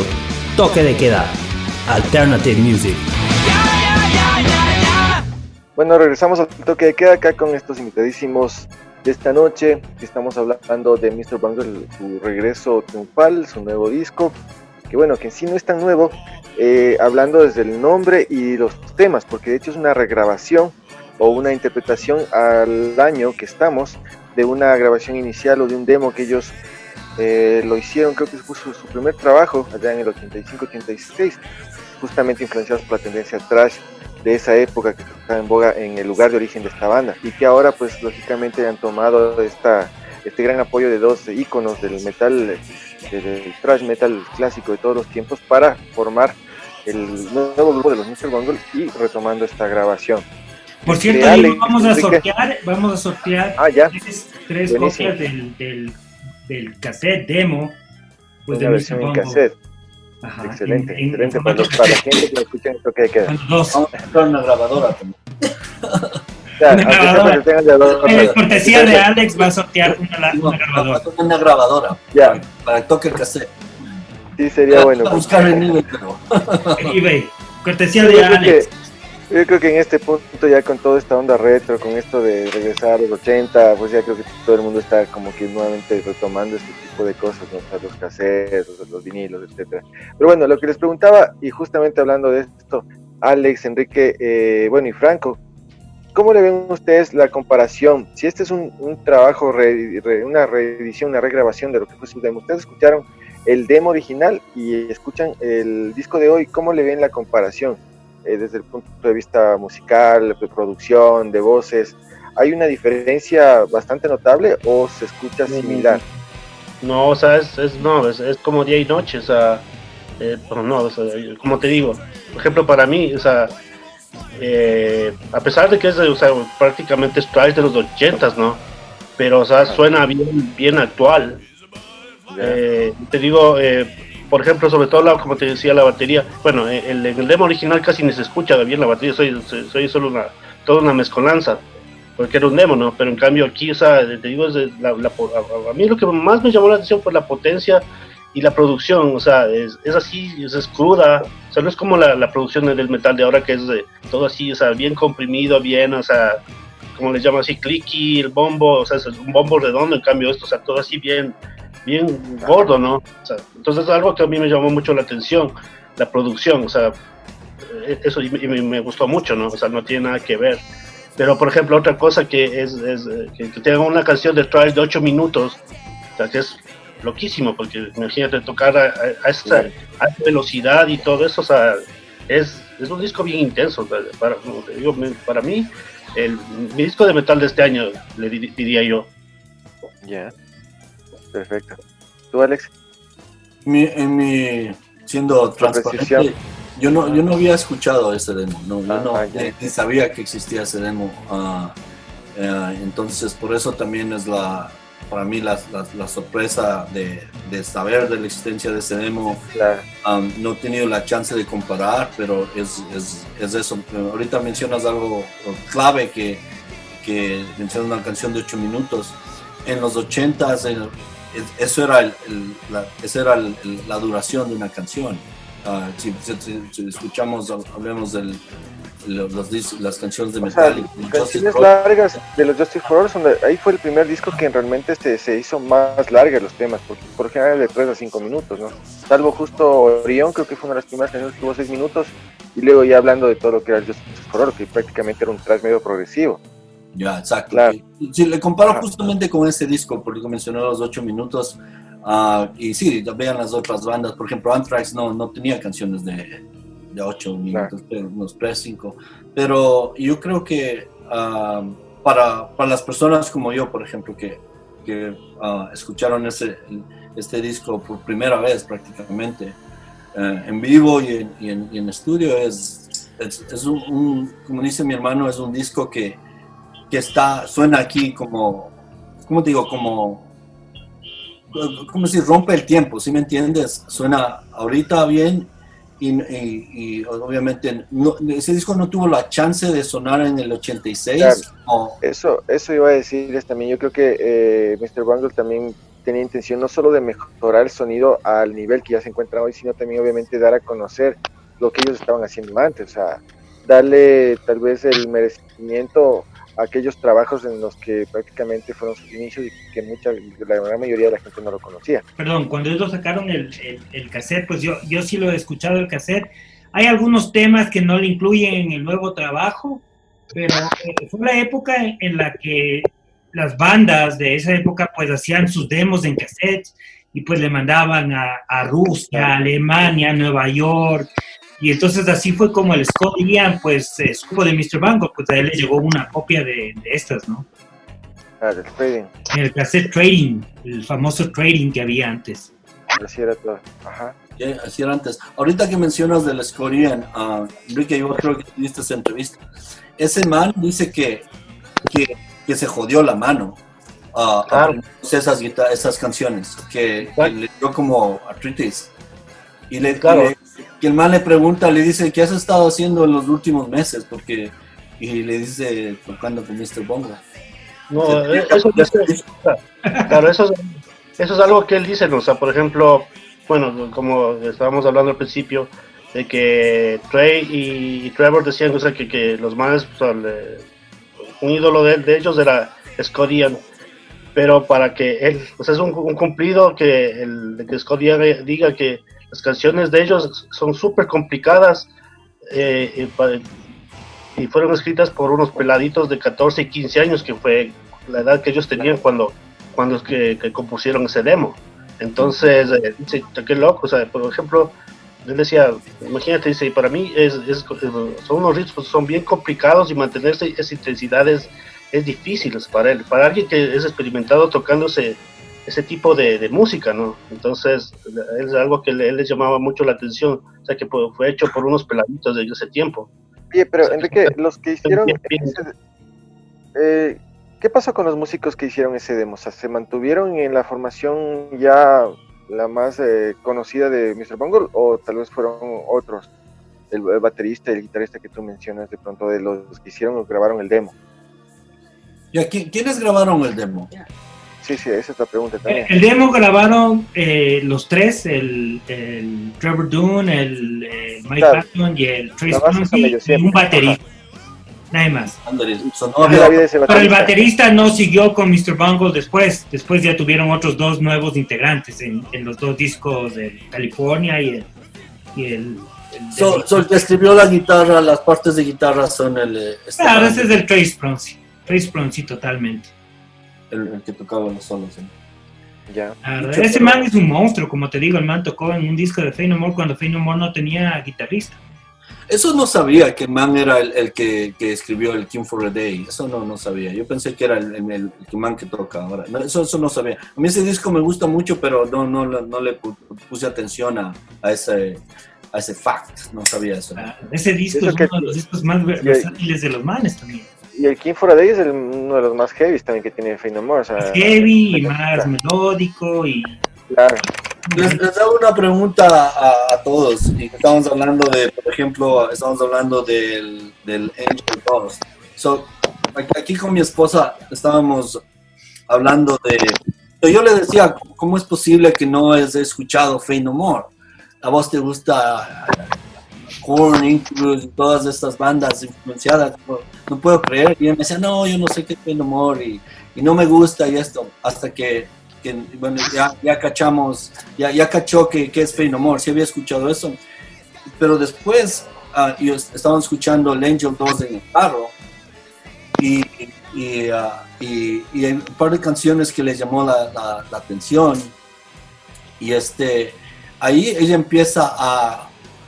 Toque de Queda, Alternative Music. Bueno, regresamos al Toque de Queda acá con estos invitadísimos de esta noche. Estamos hablando de Mr. Bungle, su regreso triunfal, su nuevo disco. Que bueno, que en sí no es tan nuevo, eh, hablando desde el nombre y los temas, porque de hecho es una regrabación o una interpretación al año que estamos de una grabación inicial o de un demo que ellos eh, lo hicieron, creo que fue su, primer trabajo allá en el 85-86, justamente influenciados por la tendencia trash de esa época que estaba en boga en el lugar de origen de esta banda y que ahora pues lógicamente han tomado esta, este gran apoyo de dos íconos del metal, del trash metal clásico de todos los tiempos para formar el nuevo grupo de los Mr. Bungle y retomando esta grabación. Por cierto, vamos a sortear, vamos a sortear ah, tres, copias del del cassette demo, pues de versión en cassette. excelente, excelente. para, los, para la gente que lo escucha esto que queda. Dos. Vamos a una grabadora también. Ya, una grabadora. Eh, cortesía de Alex va a sortear una, una grabadora. Una grabadora. Ya. Para que toque el cassette. Sí, sería bueno. A buscar en eBay, pero. eBay. Cortesía de Alex. Yo creo que en este punto ya con toda esta onda retro, con esto de regresar a los 80, pues ya creo que todo el mundo está como que nuevamente retomando este tipo de cosas, ¿no? los cassettes, los, vinilos, etcétera. Pero bueno, lo que les preguntaba, y justamente hablando de esto, Alex, Enrique, eh, bueno, y Franco, ¿cómo le ven ustedes la comparación? Si este es un, trabajo, una reedición, una regrabación de lo que fue su demo, ustedes escucharon el demo original y escuchan el disco de hoy, ¿cómo le ven la comparación? Eh, desde el punto de vista musical, de producción, de voces, ¿hay una diferencia bastante notable o se escucha mm, similar? No, o sea, es, es no, es, como día y noche, o sea, eh, no, como te digo, por ejemplo, para mí, o sea, eh, a pesar de que es, o sea, prácticamente es de los ochentas, ¿no? Pero, o sea, suena bien, bien actual. te digo, eh, por ejemplo, sobre todo, la, como te decía, la batería. Bueno, eh, el, el demo original casi ni se escucha bien la batería, soy, soy solo una, toda una mezcolanza, porque era un demo, ¿no? Pero en cambio aquí, o sea, te digo, es la, a, mí lo que más me llamó la atención fue la potencia y la producción, o sea, es, es así, es, cruda, o sea, no es como la, la producción del metal de ahora que es todo así, o sea, bien comprimido, bien, o sea, como les llamo así, clicky, el bombo, o sea, es un bombo redondo, en cambio esto, o sea, todo así bien, bien gordo, ¿no? O sea, entonces es algo que a mí me llamó mucho la atención, la producción, o sea, eso y me, gustó mucho, ¿no? O sea, no tiene nada que ver. Pero, por ejemplo, otra cosa que es, es eh, que, tenga una canción de Trials de 8 minutos, o sea, que es loquísimo, porque imagínate tocar a, a, esa, velocidad y todo eso, o sea, es, es un disco bien intenso. Para, digo, para mí, el, mi disco de metal de este año, le diría yo. Ya. Perfecto. ¿Tú, Alex? en mi, siendo transparente, yo no, yo no había escuchado ese demo, no, yo no ah, ni, sabía que existía ese demo. Ah, eh, entonces, por eso también es la, para mí la, la, sorpresa de, de, saber de la existencia de ese demo. no he tenido la chance de comparar, pero es, es, es, eso. Ahorita mencionas algo clave que, que mencionas una canción de 8 minutos. En los 80s, eso era, el, la, era la duración de una canción. Ah, si, escuchamos, hablemos de las canciones de metal. canciones largas de los Justice for All, ahí fue el primer disco que realmente este, se hizo más larga los temas, porque por general de 3 a 5 minutos, ¿no? Salvo justo Orión, creo que fue una de las primeras canciones que tuvo 6 minutos, y luego ya hablando de todo lo que era el Justice for All, que prácticamente era un tras medio progresivo. Ya, exacto. Si le comparo justamente con este disco, porque mencionó los ocho minutos, uh, y sí, vean las otras bandas, por ejemplo, Anthrax no, no tenía canciones de, de ocho minutos, pero unos tres, cinco, pero yo creo que uh, para, para, las personas como yo, por ejemplo, que, que uh, escucharon ese, este disco por primera vez prácticamente, eh, en vivo y en, y en, y en estudio, es, es, es un, un, como dice mi hermano, es un disco que que está, suena aquí como, ¿cómo te digo? Como, como si rompe el tiempo, ¿sí me entiendes? Suena ahorita bien y, obviamente ese disco no tuvo la chance de sonar en el 86. Eso, eso iba a decir también, yo creo que eh, Mr. Bangle también tenía intención no solo de mejorar el sonido al nivel que ya se encuentra hoy, sino también obviamente dar a conocer lo que ellos estaban haciendo antes, o sea, darle tal vez el merecimiento aquellos trabajos en los que prácticamente fueron sus inicios y que mucha, la gran mayoría de la gente no lo conocía. Perdón, cuando ellos sacaron el, el, cassette, pues yo, yo sí lo he escuchado el cassette. Hay algunos temas que no le incluyen en el nuevo trabajo, pero eh, fue la época en, la que las bandas de esa época pues hacían sus demos en cassette y pues le mandaban a, a Rusia, Alemania, Nueva York, y entonces así fue como el Scott Ian, pues, estuvo de Mr. Bango, pues a él le llegó una copia de, estas, ¿no? Ah, del trading. El cassette trading, el famoso trading que había antes. Así era todo, ajá. así era antes. Ahorita que mencionas del Scott Ian, uh, Enrique, yo creo que tuviste esa entrevista. Ese man dice que, que, que se jodió la mano uh, a esas, esas canciones, que, que le dio como artritis Y le, claro. Que el man le pregunta, le dice, ¿qué has estado haciendo en los últimos meses? Porque, y le dice, tocando con Mr. Bongo. No, eh, eso, claro, eso, eso es algo que él dice, ¿no? o sea, por ejemplo, bueno, como estábamos hablando al principio, de que Trey y, Trevor decían o sea, que, que los manes, un ídolo de, de, ellos era Scott Ian, pero para que él, pues es un, cumplido que, el, que Scott Ian diga que canciones de ellos son súper complicadas eh, y, fueron escritas por unos peladitos de 14 y 15 años, que fue la edad que ellos tenían cuando, cuando que, compusieron ese demo. Entonces, eh, dice, qué loco, o sea, por ejemplo, él decía, imagínate, dice, para mí es, son unos ritmos, son bien complicados y mantenerse esas intensidades es difícil para él, para alguien que es experimentado tocando ese, tipo de, música, ¿no? Entonces, es algo que le, él les llamaba mucho la atención, o sea, que fue hecho por unos peladitos de ese tiempo. Oye, pero Enrique, [LAUGHS] los que hicieron... eh, ¿Qué pasó con los músicos que hicieron ese demo? O sea, ¿se mantuvieron en la formación ya la más eh, conocida de Mr. Bungle o tal vez fueron otros? El, baterista y el guitarrista que tú mencionas de pronto de los que hicieron o grabaron el demo. ¿Ya, ¿Quiénes grabaron el demo? Sí, sí, esa es la pregunta también. El, demo grabaron eh, los tres, el, el, Trevor Dune, el, eh, Mike Patton y el Trace y un baterista. Nada más. Pero el baterista no siguió con Mr. Bungle después. Después ya tuvieron otros dos nuevos integrantes en, los dos discos de California y el. Y el, el, que escribió la guitarra, las partes de guitarra son el. Eh, este claro, ese es el Trace Bronzy. Trace Bronzy totalmente. El, que tocaba los solos. ¿eh? Ya. ese man es un monstruo, como te digo, el man tocó en un disco de Fey No More cuando Fey No More no tenía guitarrista. Eso no sabía que Man era el, que, escribió el King for a Day. Eso no, no sabía. Yo pensé que era el, el, Man que toca ahora. eso, eso no sabía. A mí ese disco me gusta mucho, pero no, no, no le puse atención a, a ese a ese fact. No sabía eso. Ah, ese disco es uno de los discos más versátiles de los manes también. Y el King for a Day es uno de los más heavy también que tiene Fey No More. heavy y más melódico y... Claro. Les, hago una pregunta a, todos. Estamos hablando de, por ejemplo, estamos hablando del, del Angel Dust. So, aquí con mi esposa estábamos hablando de. Yo le decía, ¿cómo es posible que no hayas escuchado Fey No More? A vos te gusta Korn, Incubus todas estas bandas influenciadas. No, puedo creer. Y él me decía, no, yo no sé qué es No More y, y no me gusta y esto. Hasta que bueno, ya, ya cachamos, ya, ya cachó que, que es Fey No More, sí había escuchado eso, pero después uh, yo estaba escuchando el Angel 2 en el carro y, y, uh, y, y, hay un par de canciones que le llamó la, la, atención y este, ahí ella empieza a,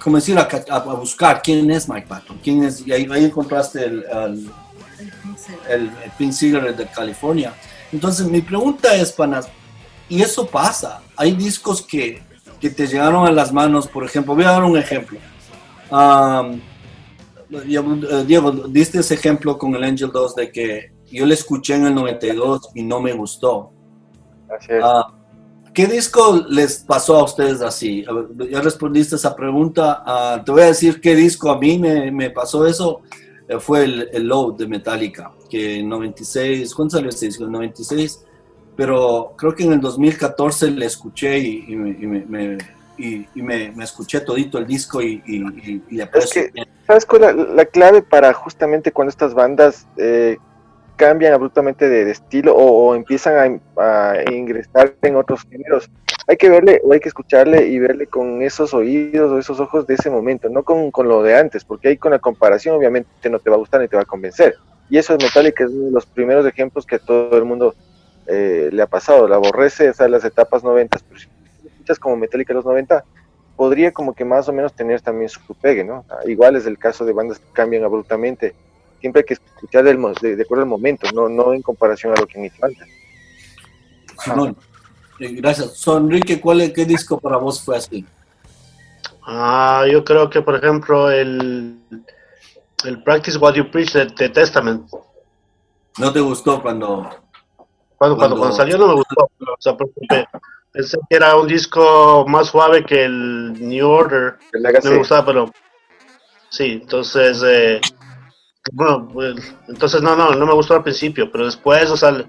como decir, a, a, buscar quién es Mike Patton, quién es, y ahí, ahí encontraste el, el, el, el Pink Cigarette de California. Entonces mi pregunta es, Panas, y eso pasa. Hay discos que, que, te llegaron a las manos, por ejemplo, voy a dar un ejemplo. Eh, Diego, diste ese ejemplo con el Angel 2 de que yo le escuché en el 92 y no me gustó. Ah, ¿Qué disco les pasó a ustedes así? Ya respondiste esa pregunta. Ah, te voy a decir qué disco a mí me, me pasó eso. Eh, fue el, el Load de Metallica, que en 96, ¿cuándo salió este disco? En 96 pero creo que en el 2014 le escuché y, me, y, me, escuché todito el disco y, le aprecio. ¿Sabes cuál es la, clave para justamente cuando estas bandas eh, cambian abruptamente de, estilo o, empiezan a, ingresar en otros géneros? Hay que verle o hay que escucharle y verle con esos oídos o esos ojos de ese momento, no con, con lo de antes, porque ahí con la comparación obviamente no te va a gustar ni te va a convencer. Y eso es Metallica, es uno de los primeros ejemplos que todo el mundo eh, le ha pasado, la aborrece, o sea, las etapas 90, pero si escuchas como Metallica los 90, podría como que más o menos tener también su pegue, ¿no? igual es el caso de bandas que cambian abruptamente, siempre hay que escuchar del, de, de, acuerdo al momento, no, no en comparación a lo que me falta. Eh, gracias. Son Enrique, ¿cuál es, ¿qué disco para vos fue así? Ah, yo creo que, por ejemplo, el, el Practice What You Preach de Testament. ¿No te gustó cuando cuando, cuando, cuando, salió no me gustó, o sea, porque Pensé que era un disco más suave que el New Order. no me gustaba, pero. Sí, entonces. Eh, bueno, pues, entonces no, no, no me gustó al principio, pero después, o sea,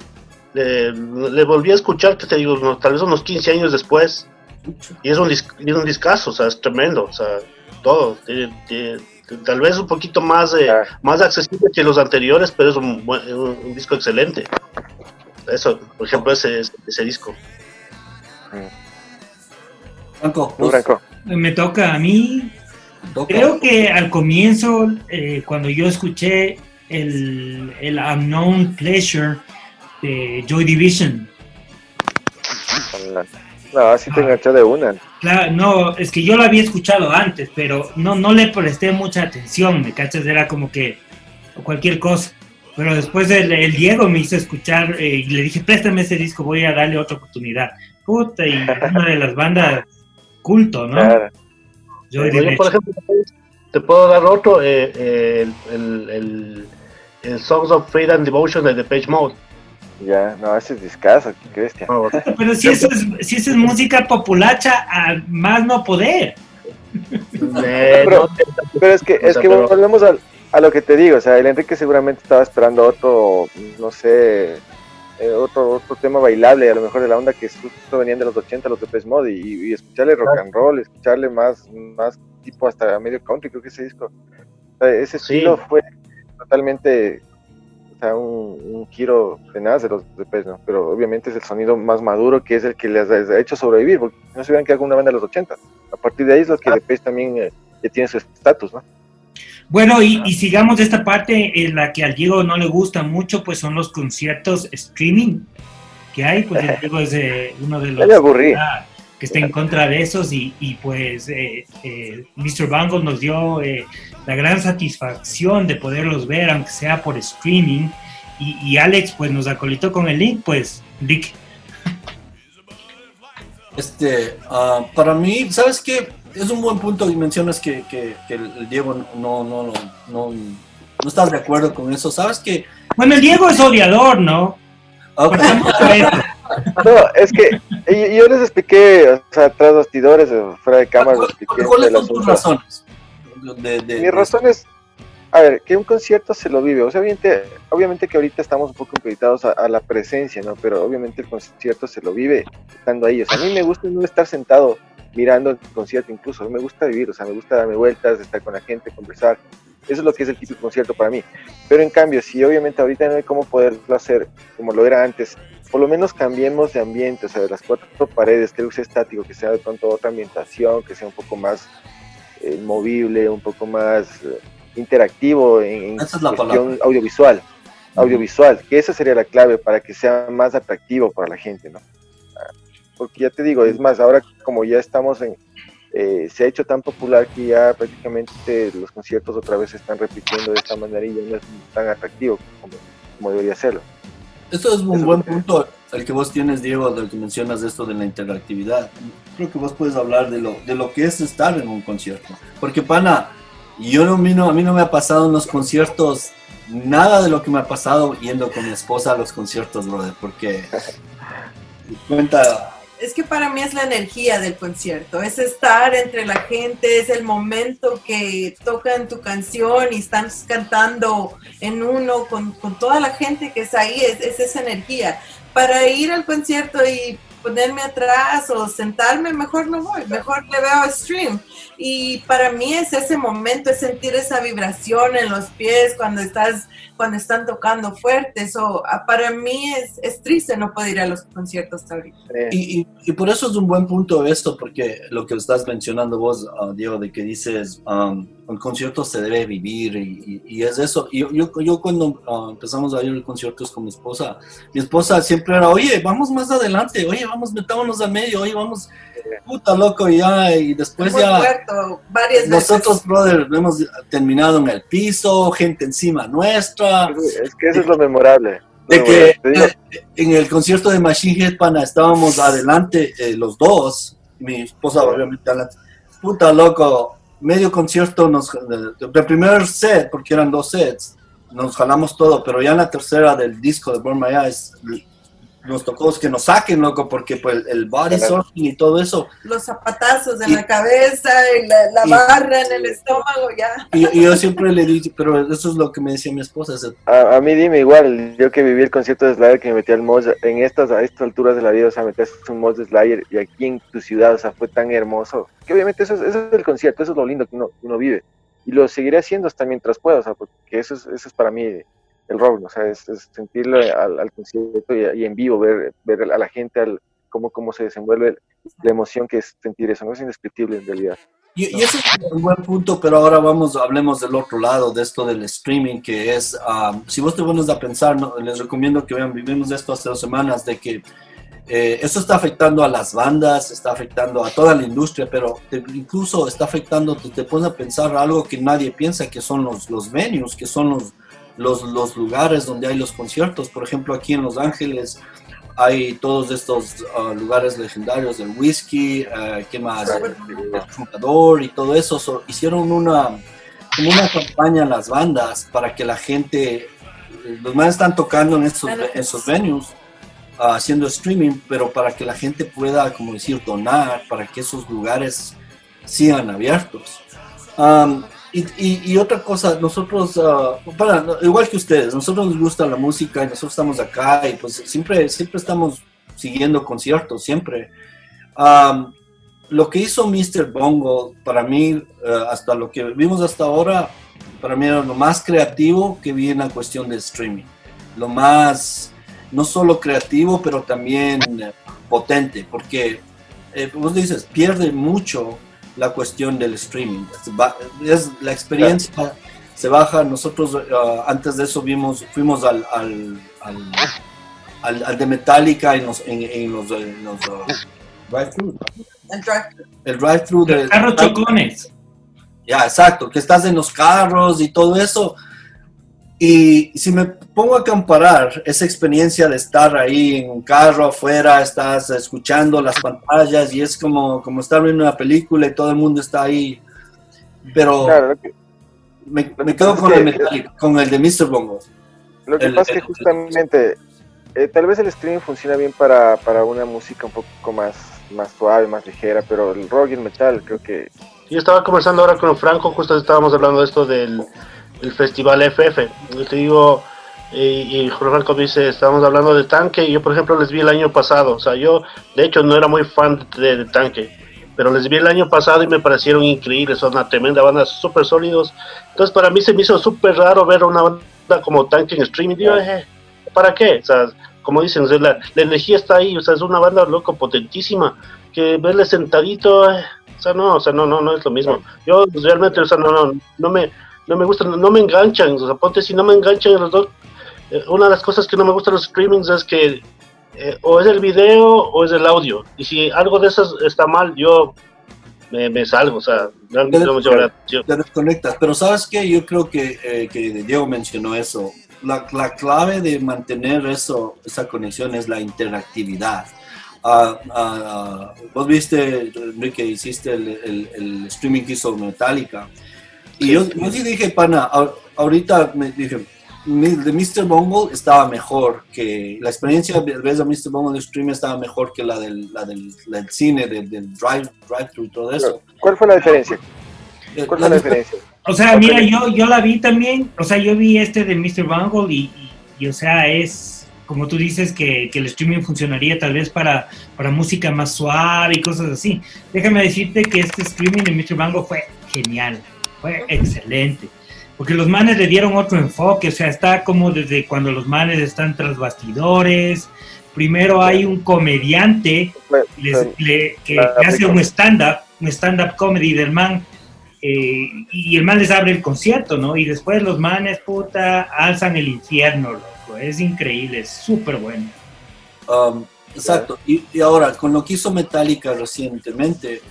le, volví a escuchar, te digo, tal vez unos 15 años después. Y es un, es un discazo, o sea, es tremendo, o sea, todo. tal vez un poquito más, más accesible que los anteriores, pero es un, un, disco excelente. Eso, por ejemplo, ese, ese disco. Franco, me toca a mí. Creo que al comienzo, eh, cuando yo escuché el, el Unknown Pleasure, de Joy Division. No, así te enganchó de una. Claro, no, es que yo lo había escuchado antes, pero no, no le presté mucha atención, ¿me cachas? Era como que cualquier cosa. Pero después el, Diego me hizo escuchar eh, y le dije, préstame ese disco, voy a darle otra oportunidad. Puta, y una de las bandas culto, ¿no? Yo, por ejemplo, te puedo dar otro, eh, eh, el, el, el, Songs of Faith and Devotion de The Page Mode. Ya, no, ese es discazo, qué bestia. [LAUGHS] Pero si eso es, si eso es música populacha, a más no poder. pero, es que, es que volvemos a, a, lo que te digo, o sea, el Enrique seguramente estaba esperando otro, no sé, eh, otro, otro tema bailable, a lo mejor de la onda que justo venían de los 80, los de Pes Mod, y, escucharle rock and roll, escucharle más, más tipo hasta medio country, creo que ese disco. ese estilo fue totalmente sea, un, un giro tenaz de los de Pez, ¿no? Pero obviamente es el sonido más maduro que es el que les ha hecho sobrevivir, porque no se vean que haga una banda de los 80. A partir de ahí es lo que ah. de también eh, tiene su estatus, ¿no? Bueno, y, y, sigamos esta parte en la que al Diego no le gusta mucho, pues son los conciertos streaming que hay, pues el Diego es eh, uno de [LAUGHS] los que está en contra de esos y, y pues eh, eh, Mr. Bangle nos dio eh, la gran satisfacción de poderlos ver, aunque sea por streaming. Y, Alex pues nos acolitó con el link, pues, Rick. Este, ah, para mí, ¿sabes qué? Es un buen punto y mencionas que, que, el Diego no, no, no, no, no estás de acuerdo con eso. ¿Sabes que Bueno, el Diego es odiador, ¿no? [LAUGHS] No, es que yo les expliqué, o sea, tras bastidores, fuera de cámara, les expliqué. ¿Cuáles son tus razones? De, de, Mis razones, a ver, que un concierto se lo vive. O sea, obviamente, obviamente que ahorita estamos un poco invitados a, la presencia, ¿no? Pero obviamente el concierto se lo vive estando ahí. O sea, a mí me gusta no estar sentado mirando el concierto incluso. A mí me gusta vivir, o sea, me gusta darme vueltas, estar con la gente, conversar. Eso es lo que es el típico concierto para mí. Pero en cambio, si obviamente ahorita no hay cómo poderlo hacer como lo era antes, por lo menos cambiemos de ambiente, o sea, de las cuatro paredes, que sea estático, que sea de pronto otra ambientación, que sea un poco más eh, movible, un poco más eh, interactivo en, cuestión audiovisual, audiovisual, que esa sería la clave para que sea más atractivo para la gente, ¿no? Porque ya te digo, es más, ahora como ya estamos en, eh, se ha hecho tan popular que ya prácticamente los conciertos otra vez se están repitiendo de esta manera y ya no es tan atractivo como, como debería serlo. Esto es un buen punto el que vos tienes, Diego, del que mencionas esto de la interactividad. Creo que vos puedes hablar de lo, de lo que es estar en un concierto. Porque, pana, yo no, a mí no me ha pasado en los conciertos nada de lo que me ha pasado yendo con mi esposa a los conciertos, brother. Porque [LAUGHS] cuenta es que para mí es la energía del concierto, es estar entre la gente, es el momento que tocan tu canción y están cantando en uno con, toda la gente que está ahí, es, es, esa energía. Para ir al concierto y ponerme atrás o sentarme, mejor no voy, mejor le veo a stream. Y para mí es ese momento, es sentir esa vibración en los pies cuando estás cuando están tocando fuerte. Eso ah, para mí es, es, triste no poder ir a los conciertos ahorita. Y, y, por eso es un buen punto esto, porque lo que estás mencionando vos, uh, Diego, de que dices, um, el concierto se debe vivir y, y es eso. Yo, yo, yo cuando uh, empezamos a ir a conciertos con mi esposa, mi esposa siempre era, oye, vamos más adelante, oye, vamos, metámonos al medio, oye, vamos, puta loco, ya, y después ya... varias nosotros, brother, hemos terminado en el piso, gente encima nuestra es que eso es lo memorable. De que en el concierto de Machine Head Pana estábamos adelante eh, los dos, mi esposa obviamente adelante. Puta loco, medio concierto, nos, el primer set, porque eran dos sets, nos jalamos todo, pero ya en la tercera del disco de Burn My Eyes, nos tocó que nos saquen, loco, porque pues el body surfing y todo eso. Los zapatazos en la cabeza, y la, barra en el estómago, ya. Y, yo siempre le dije, pero eso es lo que me decía mi esposa. A, mí dime igual, yo que viví el concierto de Slayer, que me metí al mod, en estas, a estas alturas de la vida, o sea, metías un mod de Slayer y aquí en tu ciudad, o sea, fue tan hermoso, que obviamente eso, es el concierto, eso es lo lindo que uno, uno vive. Y lo seguiré haciendo hasta mientras pueda, o sea, porque eso es, eso es para mí el rock, o sea, es, sentirlo al, concierto y, en vivo, ver, ver a la gente, al, cómo, cómo se desenvuelve la emoción que es sentir eso, no es indescriptible en realidad. Y, ese es un buen punto, pero ahora vamos, hablemos del otro lado, de esto del streaming, que es, um, si vos te pones a pensar, les recomiendo que vean, vivimos esto hace dos semanas, de que eh, esto está afectando a las bandas, está afectando a toda la industria, pero incluso está afectando, te, te pones a pensar algo que nadie piensa, que son los, los venues, que son los, los, los lugares donde hay los conciertos. Por ejemplo, aquí en Los Ángeles hay todos estos uh, lugares legendarios del whisky, uh, ¿qué más? El, y todo eso. hicieron una, una campaña en las bandas para que la gente, los más están tocando en esos, esos venues, uh, haciendo streaming, pero para que la gente pueda, como decir, donar, para que esos lugares sigan abiertos. Um, y, y, otra cosa, nosotros, uh, para, igual que ustedes, nosotros nos gusta la música y nosotros estamos acá y pues siempre, siempre estamos siguiendo conciertos, siempre. Um, lo que hizo Mr. Bongo, para mí, uh, hasta lo que vimos hasta ahora, para mí era lo más creativo que vi en la cuestión del streaming. Lo más, no solo creativo, pero también eh, potente, porque, eh, vos dices, pierde mucho la cuestión del streaming. Es, la experiencia se baja. Nosotros uh, antes de eso vimos, fuimos al, al, al, de Metallica en los, en, los, uh, drive-thru. El drive-thru. de carros chocones. Ya, exacto, que estás en los carros y todo eso. Y si me pongo a comparar esa experiencia de estar ahí en un carro afuera, estás escuchando las pantallas y es como, como estar viendo una película y todo el mundo está ahí. Pero me, quedo con, el con el de Mr. Bongo. Lo que pasa es que justamente, eh, tal vez el streaming funciona bien para, para una música un poco más, más suave, más ligera, pero el rock y el metal creo que... Yo estaba conversando ahora con Franco, justo estábamos hablando de esto del el festival FF. Te digo, y, y Jorge dice, estábamos hablando de Tanque, yo por ejemplo les vi el año pasado, o sea, yo de hecho no era muy fan de, Tanque, pero les vi el año pasado y me parecieron increíbles, son una tremenda banda, súper sólidos. Entonces para mí se me hizo súper raro ver una banda como Tanque en streaming, digo, eh, ¿para qué? O sea, como dicen, la, energía está ahí, o sea, es una banda loco, potentísima, que verle sentadito, eh, o sea, no, o sea, no, no, no es lo mismo. Yo realmente, o sea, no, no, no me no me gustan, no me enganchan, o sea, ponte si no me enganchan los dos, eh, una de las cosas que no me gustan los streamings es que eh, o es el video o es el audio, y si algo de eso está mal, yo me, salgo, o sea, realmente no me Te desconectas, pero ¿sabes qué? Yo creo que, eh, que Diego mencionó eso, la, la, clave de mantener eso, esa conexión es la interactividad. Ah, ah, vos viste, Enrique, hiciste el, el, el streaming que hizo Metallica y yo, sí dije, pana, ahorita me dije, de Mr. Bungle estaba mejor que la experiencia de Mr. Bungle de stream estaba mejor que la del, la del, cine, del, drive, drive through y todo eso. ¿Cuál fue la diferencia? Eh, ¿Cuál fue la, diferencia? O sea, mira, yo, yo la vi también, o sea, yo vi este de Mr. Bungle y, y, o sea, es como tú dices que, que, el streaming funcionaría tal vez para, para música más suave y cosas así. Déjame decirte que este streaming de Mr. Bungle fue genial fue excelente. Porque los manes le dieron otro enfoque, o sea, está como desde cuando los manes están tras bastidores. Primero hay un comediante que hace un stand-up, un stand-up comedy del man, eh, y el man les abre el concierto, ¿no? Y después los manes, puta, alzan el infierno, loco. Es increíble, es súper bueno. Um, exacto. Y, ahora, con lo que hizo Metallica recientemente,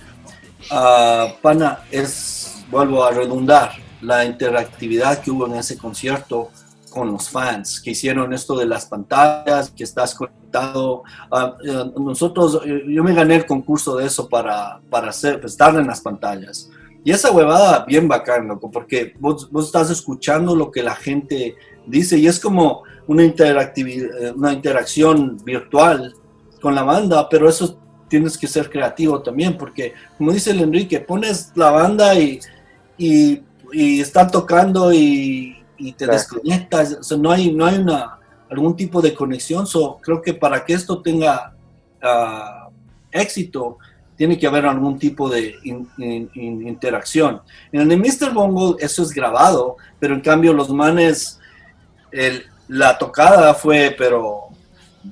uh, Pana es vuelvo a redundar, la interactividad que hubo en ese concierto con los fans, que hicieron esto de las pantallas, que estás conectado. Eh, nosotros, eh, yo me gané el concurso de eso para, para hacer, pues, estar en las pantallas. Y esa huevada, bien bacán, loco, porque vos, vos estás escuchando lo que la gente dice y es como una, interactividad, eh, una interacción virtual con la banda, pero eso tienes que ser creativo también, porque como dice el Enrique, pones la banda y, y, y están tocando y, y te desconectas, o sea, no hay, no hay una, algún tipo de conexión, so, creo que para que esto tenga uh, éxito, tiene que haber algún tipo de in, in, in, interacción. En el de Mr. Bongo eso es grabado, pero en cambio los manes, el, la tocada fue pero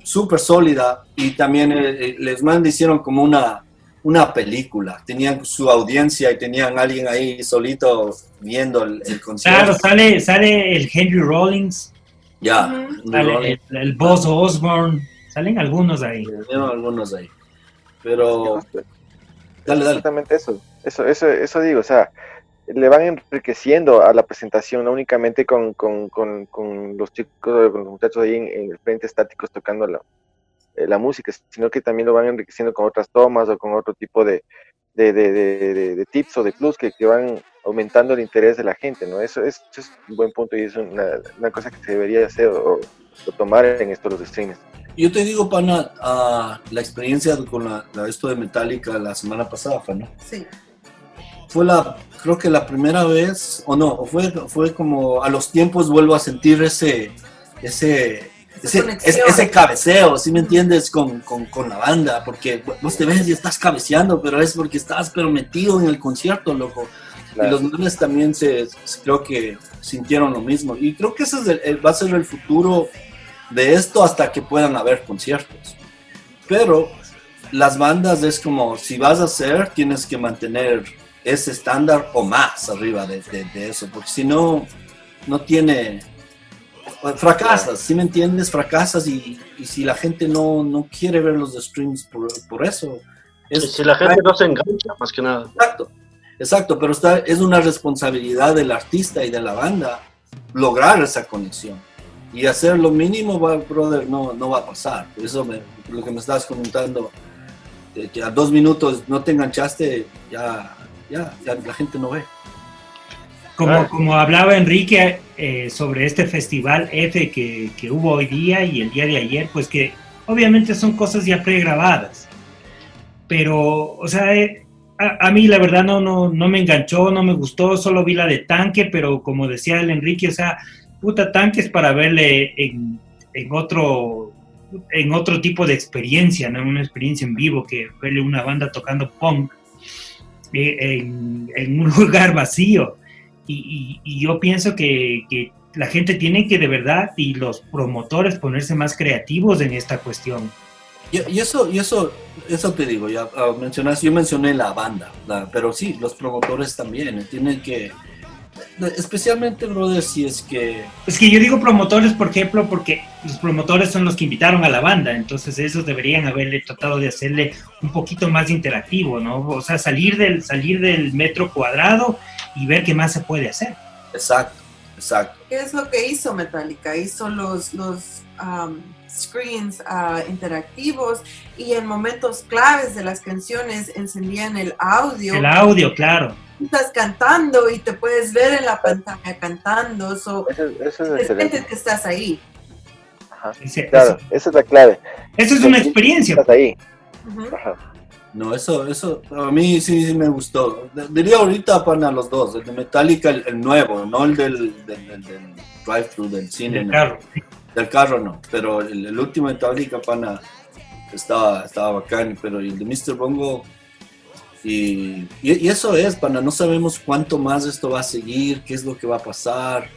súper sólida y también eh, les manes hicieron como una, una película. Tenían su audiencia y tenían alguien ahí solito viendo el, el concierto. Claro, sale, sale el Henry Rollins. Ya. El, el Boss Osborne. Salen algunos ahí. Salen algunos ahí. Pero... Dale, dale. Exactamente eso. Eso, eso, eso digo, o sea, le van enriqueciendo a la presentación, no únicamente con, con, con, con los chicos, con los muchachos ahí en, en el frente estáticos tocando la, eh, la música, sino que también lo van enriqueciendo con otras tomas o con otro tipo de, de, de, de, de tips o de plus que, que, van aumentando el interés de la gente, ¿no? Eso, eso es un buen punto y es una, una cosa que se debería hacer o, o tomar en estos los streams. Yo te digo, Pana, uh, la experiencia con la, la, esto de Metallica la semana pasada, Pana. Sí. Fue la, creo que la primera vez, o no, fue, fue como a los tiempos vuelvo a sentir ese, ese, ese, ese, ese, cabeceo, ¿sí me entiendes? Con, con, con, la banda, porque vos te ves y estás cabeceando, pero es porque estás pero metido en el concierto, loco. Claro. Y los manes también se, creo que sintieron lo mismo. Y creo que ese es el, el, va a ser el futuro de esto hasta que puedan haber conciertos. Pero las bandas es como, si vas a hacer, tienes que mantener ese estándar o más arriba de, de, de eso, porque si no, no tiene, fracasas, si ¿sí me entiendes? Fracasas y, y, si la gente no, no quiere ver los streams por, por eso. Es, si la gente no se engancha, más que nada. Exacto, exacto, pero está, es una responsabilidad del artista y de la banda lograr esa conexión y hacer lo mínimo, brother, no, no va a pasar. Por eso me, lo que me estabas comentando, que a dos minutos no te enganchaste, ya, ya, ya la gente no ve. Como, como hablaba Enrique eh, sobre este festival F que, que, hubo hoy día y el día de ayer, pues que obviamente son cosas ya pregrabadas. Pero, o sea, eh, a, a, mí la verdad no, no, no me enganchó, no me gustó, solo vi la de tanque, pero como decía el Enrique, o sea, puta tanques para verle en, en, otro en otro tipo de experiencia, ¿no? Una experiencia en vivo que verle una banda tocando punk eh, en, en, un [LAUGHS] lugar vacío. Y, y, y yo pienso que, la gente tiene que de verdad y los promotores ponerse más creativos en esta cuestión. Y, y eso, y eso, eso te digo, ya uh, mencionas, yo mencioné la banda, pero sí, los promotores también tienen que especialmente, brother, si es que... Es que yo digo promotores, por ejemplo, porque los promotores son los que invitaron a la banda, entonces esos deberían haberle tratado de hacerle un poquito más interactivo, ¿no? O sea, salir del, salir del metro cuadrado y ver qué más se puede hacer. Exacto, exacto. ¿Qué es lo que hizo Metallica? Hizo los, los um, screens uh, interactivos y en momentos claves de las canciones encendían el audio. El audio, claro estás cantando y te puedes ver en la pantalla cantando. So, eso, eso es sientes que estás ahí. Ajá. Claro, eso, esa es la clave. Eso es una experiencia. Estás ahí. Uh -huh. Ajá. No, eso, eso a mí sí, sí, me gustó. Diría ahorita para los dos, el de Metallica, el, el nuevo, no el del, del, del, del drive-thru del cine. Del carro. No. Del carro no, pero el, el último Metallica, pana, estaba, estaba bacán, pero el de Mr. Bongo y, y, eso es, pana, no sabemos cuánto más esto va a seguir, qué es lo que va a pasar,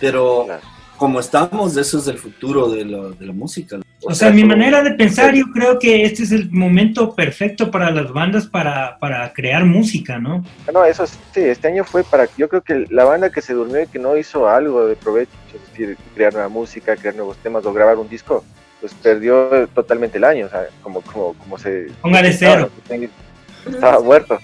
pero claro. como estamos, eso es el futuro de, lo, de la música. O sea, mi manera de pensar, yo creo que este es el momento perfecto para las bandas para, para crear música, ¿no? No, eso sí, este año fue para, yo creo que la banda que se durmió y que no hizo algo de provecho, es decir, crear nueva música, crear nuevos temas o grabar un disco, pues perdió totalmente el año, o sea, como, como, como se... Ponga de cero [LAUGHS] estaba muerto.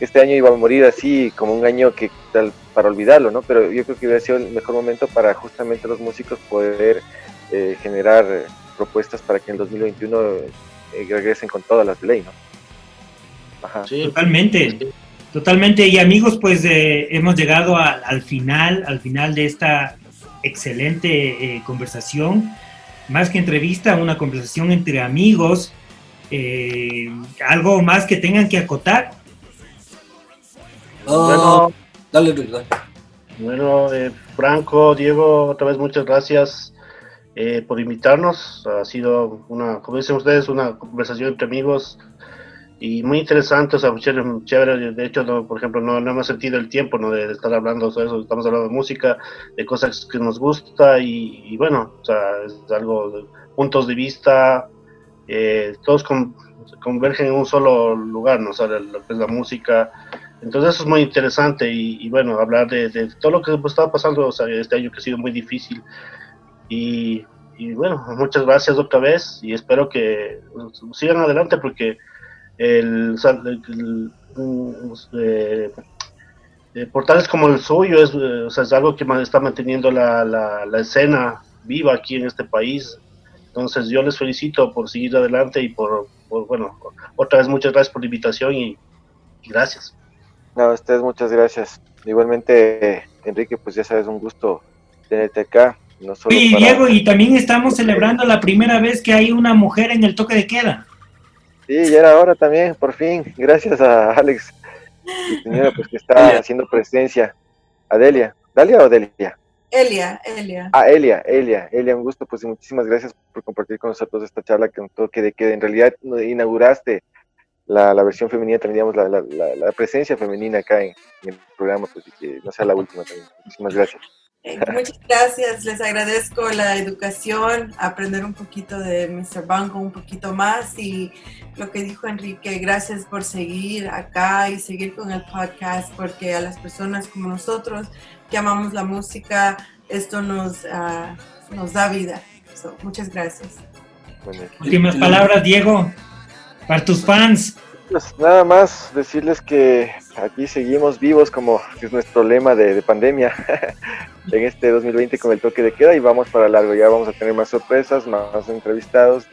Este año iba a morir así, como un año que tal para olvidarlo, ¿no? Pero yo creo que hubiera sido el mejor momento para justamente los músicos poder eh, generar propuestas para que en 2021 eh, regresen con todas las de ley, ¿no? Ajá. Totalmente, Totalmente, y amigos, pues eh, hemos llegado al final, al final de esta excelente eh, conversación, más que entrevista, una conversación entre amigos. Eh, ¿Algo más que tengan que acotar? bueno, dale, Bueno, Franco, Diego, otra vez muchas gracias por invitarnos. Ha sido una, como dicen ustedes, una conversación entre amigos y muy interesante, o sea, chévere, de hecho, no, por ejemplo, no, no, hemos sentido el tiempo ¿no? de estar hablando de eso, estamos hablando de música, de cosas que nos gusta y, bueno, o sea, es algo, de puntos de vista, eh, todos convergen en un solo lugar, ¿no? O sea, lo que es la música, entonces eso es muy interesante y, bueno, hablar de, todo lo que estaba pasando o sea, este año que ha sido muy difícil y, bueno, muchas gracias otra vez y espero que sigan adelante porque el, eh, eh, portales como el suyo es, eh, es algo que está manteniendo la, la, escena viva aquí en este país. Entonces yo les felicito por seguir adelante y por, bueno, otra vez muchas gracias por la invitación y, gracias. No, a ustedes muchas gracias. Igualmente, Enrique, pues ya sabes, un gusto tenerte acá. No y Diego, y también estamos celebrando la primera vez que hay una mujer en el toque de queda. Sí, ya era hora también, por fin. Gracias a Alex, señora, pues que está haciendo presencia. Adelia, ¿Dalia o Delia? Elia, Elia. Ah, Elia, Elia, Elia, un gusto, pues y muchísimas gracias por compartir con nosotros esta charla que de que en realidad inauguraste la, la versión femenina, digamos, la, la, la, presencia femenina acá en, en, el programa, pues y que no sea la última también. Muchísimas gracias. Muchas gracias, les agradezco la educación, aprender un poquito de Mr. Banco, un poquito más y lo que dijo Enrique, gracias por seguir acá y seguir con el podcast porque a las personas como nosotros que amamos la música, esto nos, uh, nos da vida. muchas gracias. Últimas palabras, Diego, para tus fans. Pues nada más decirles que aquí seguimos vivos como es nuestro lema de, pandemia [LAUGHS] en este 2020 con el toque de queda y vamos para largo. Ya vamos a tener más sorpresas, más entrevistados,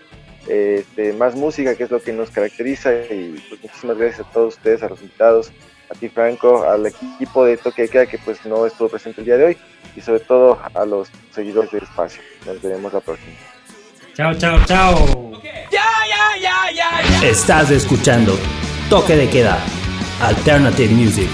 este, más música que es lo que nos caracteriza y pues, muchísimas gracias a todos ustedes, a los invitados, a ti Franco, al equipo de toque de queda que pues no estuvo presente el día de hoy y sobre todo a los seguidores del espacio. Nos veremos la próxima. Chao, chao, chao. Estás escuchando Toque de Queda, Alternative Music.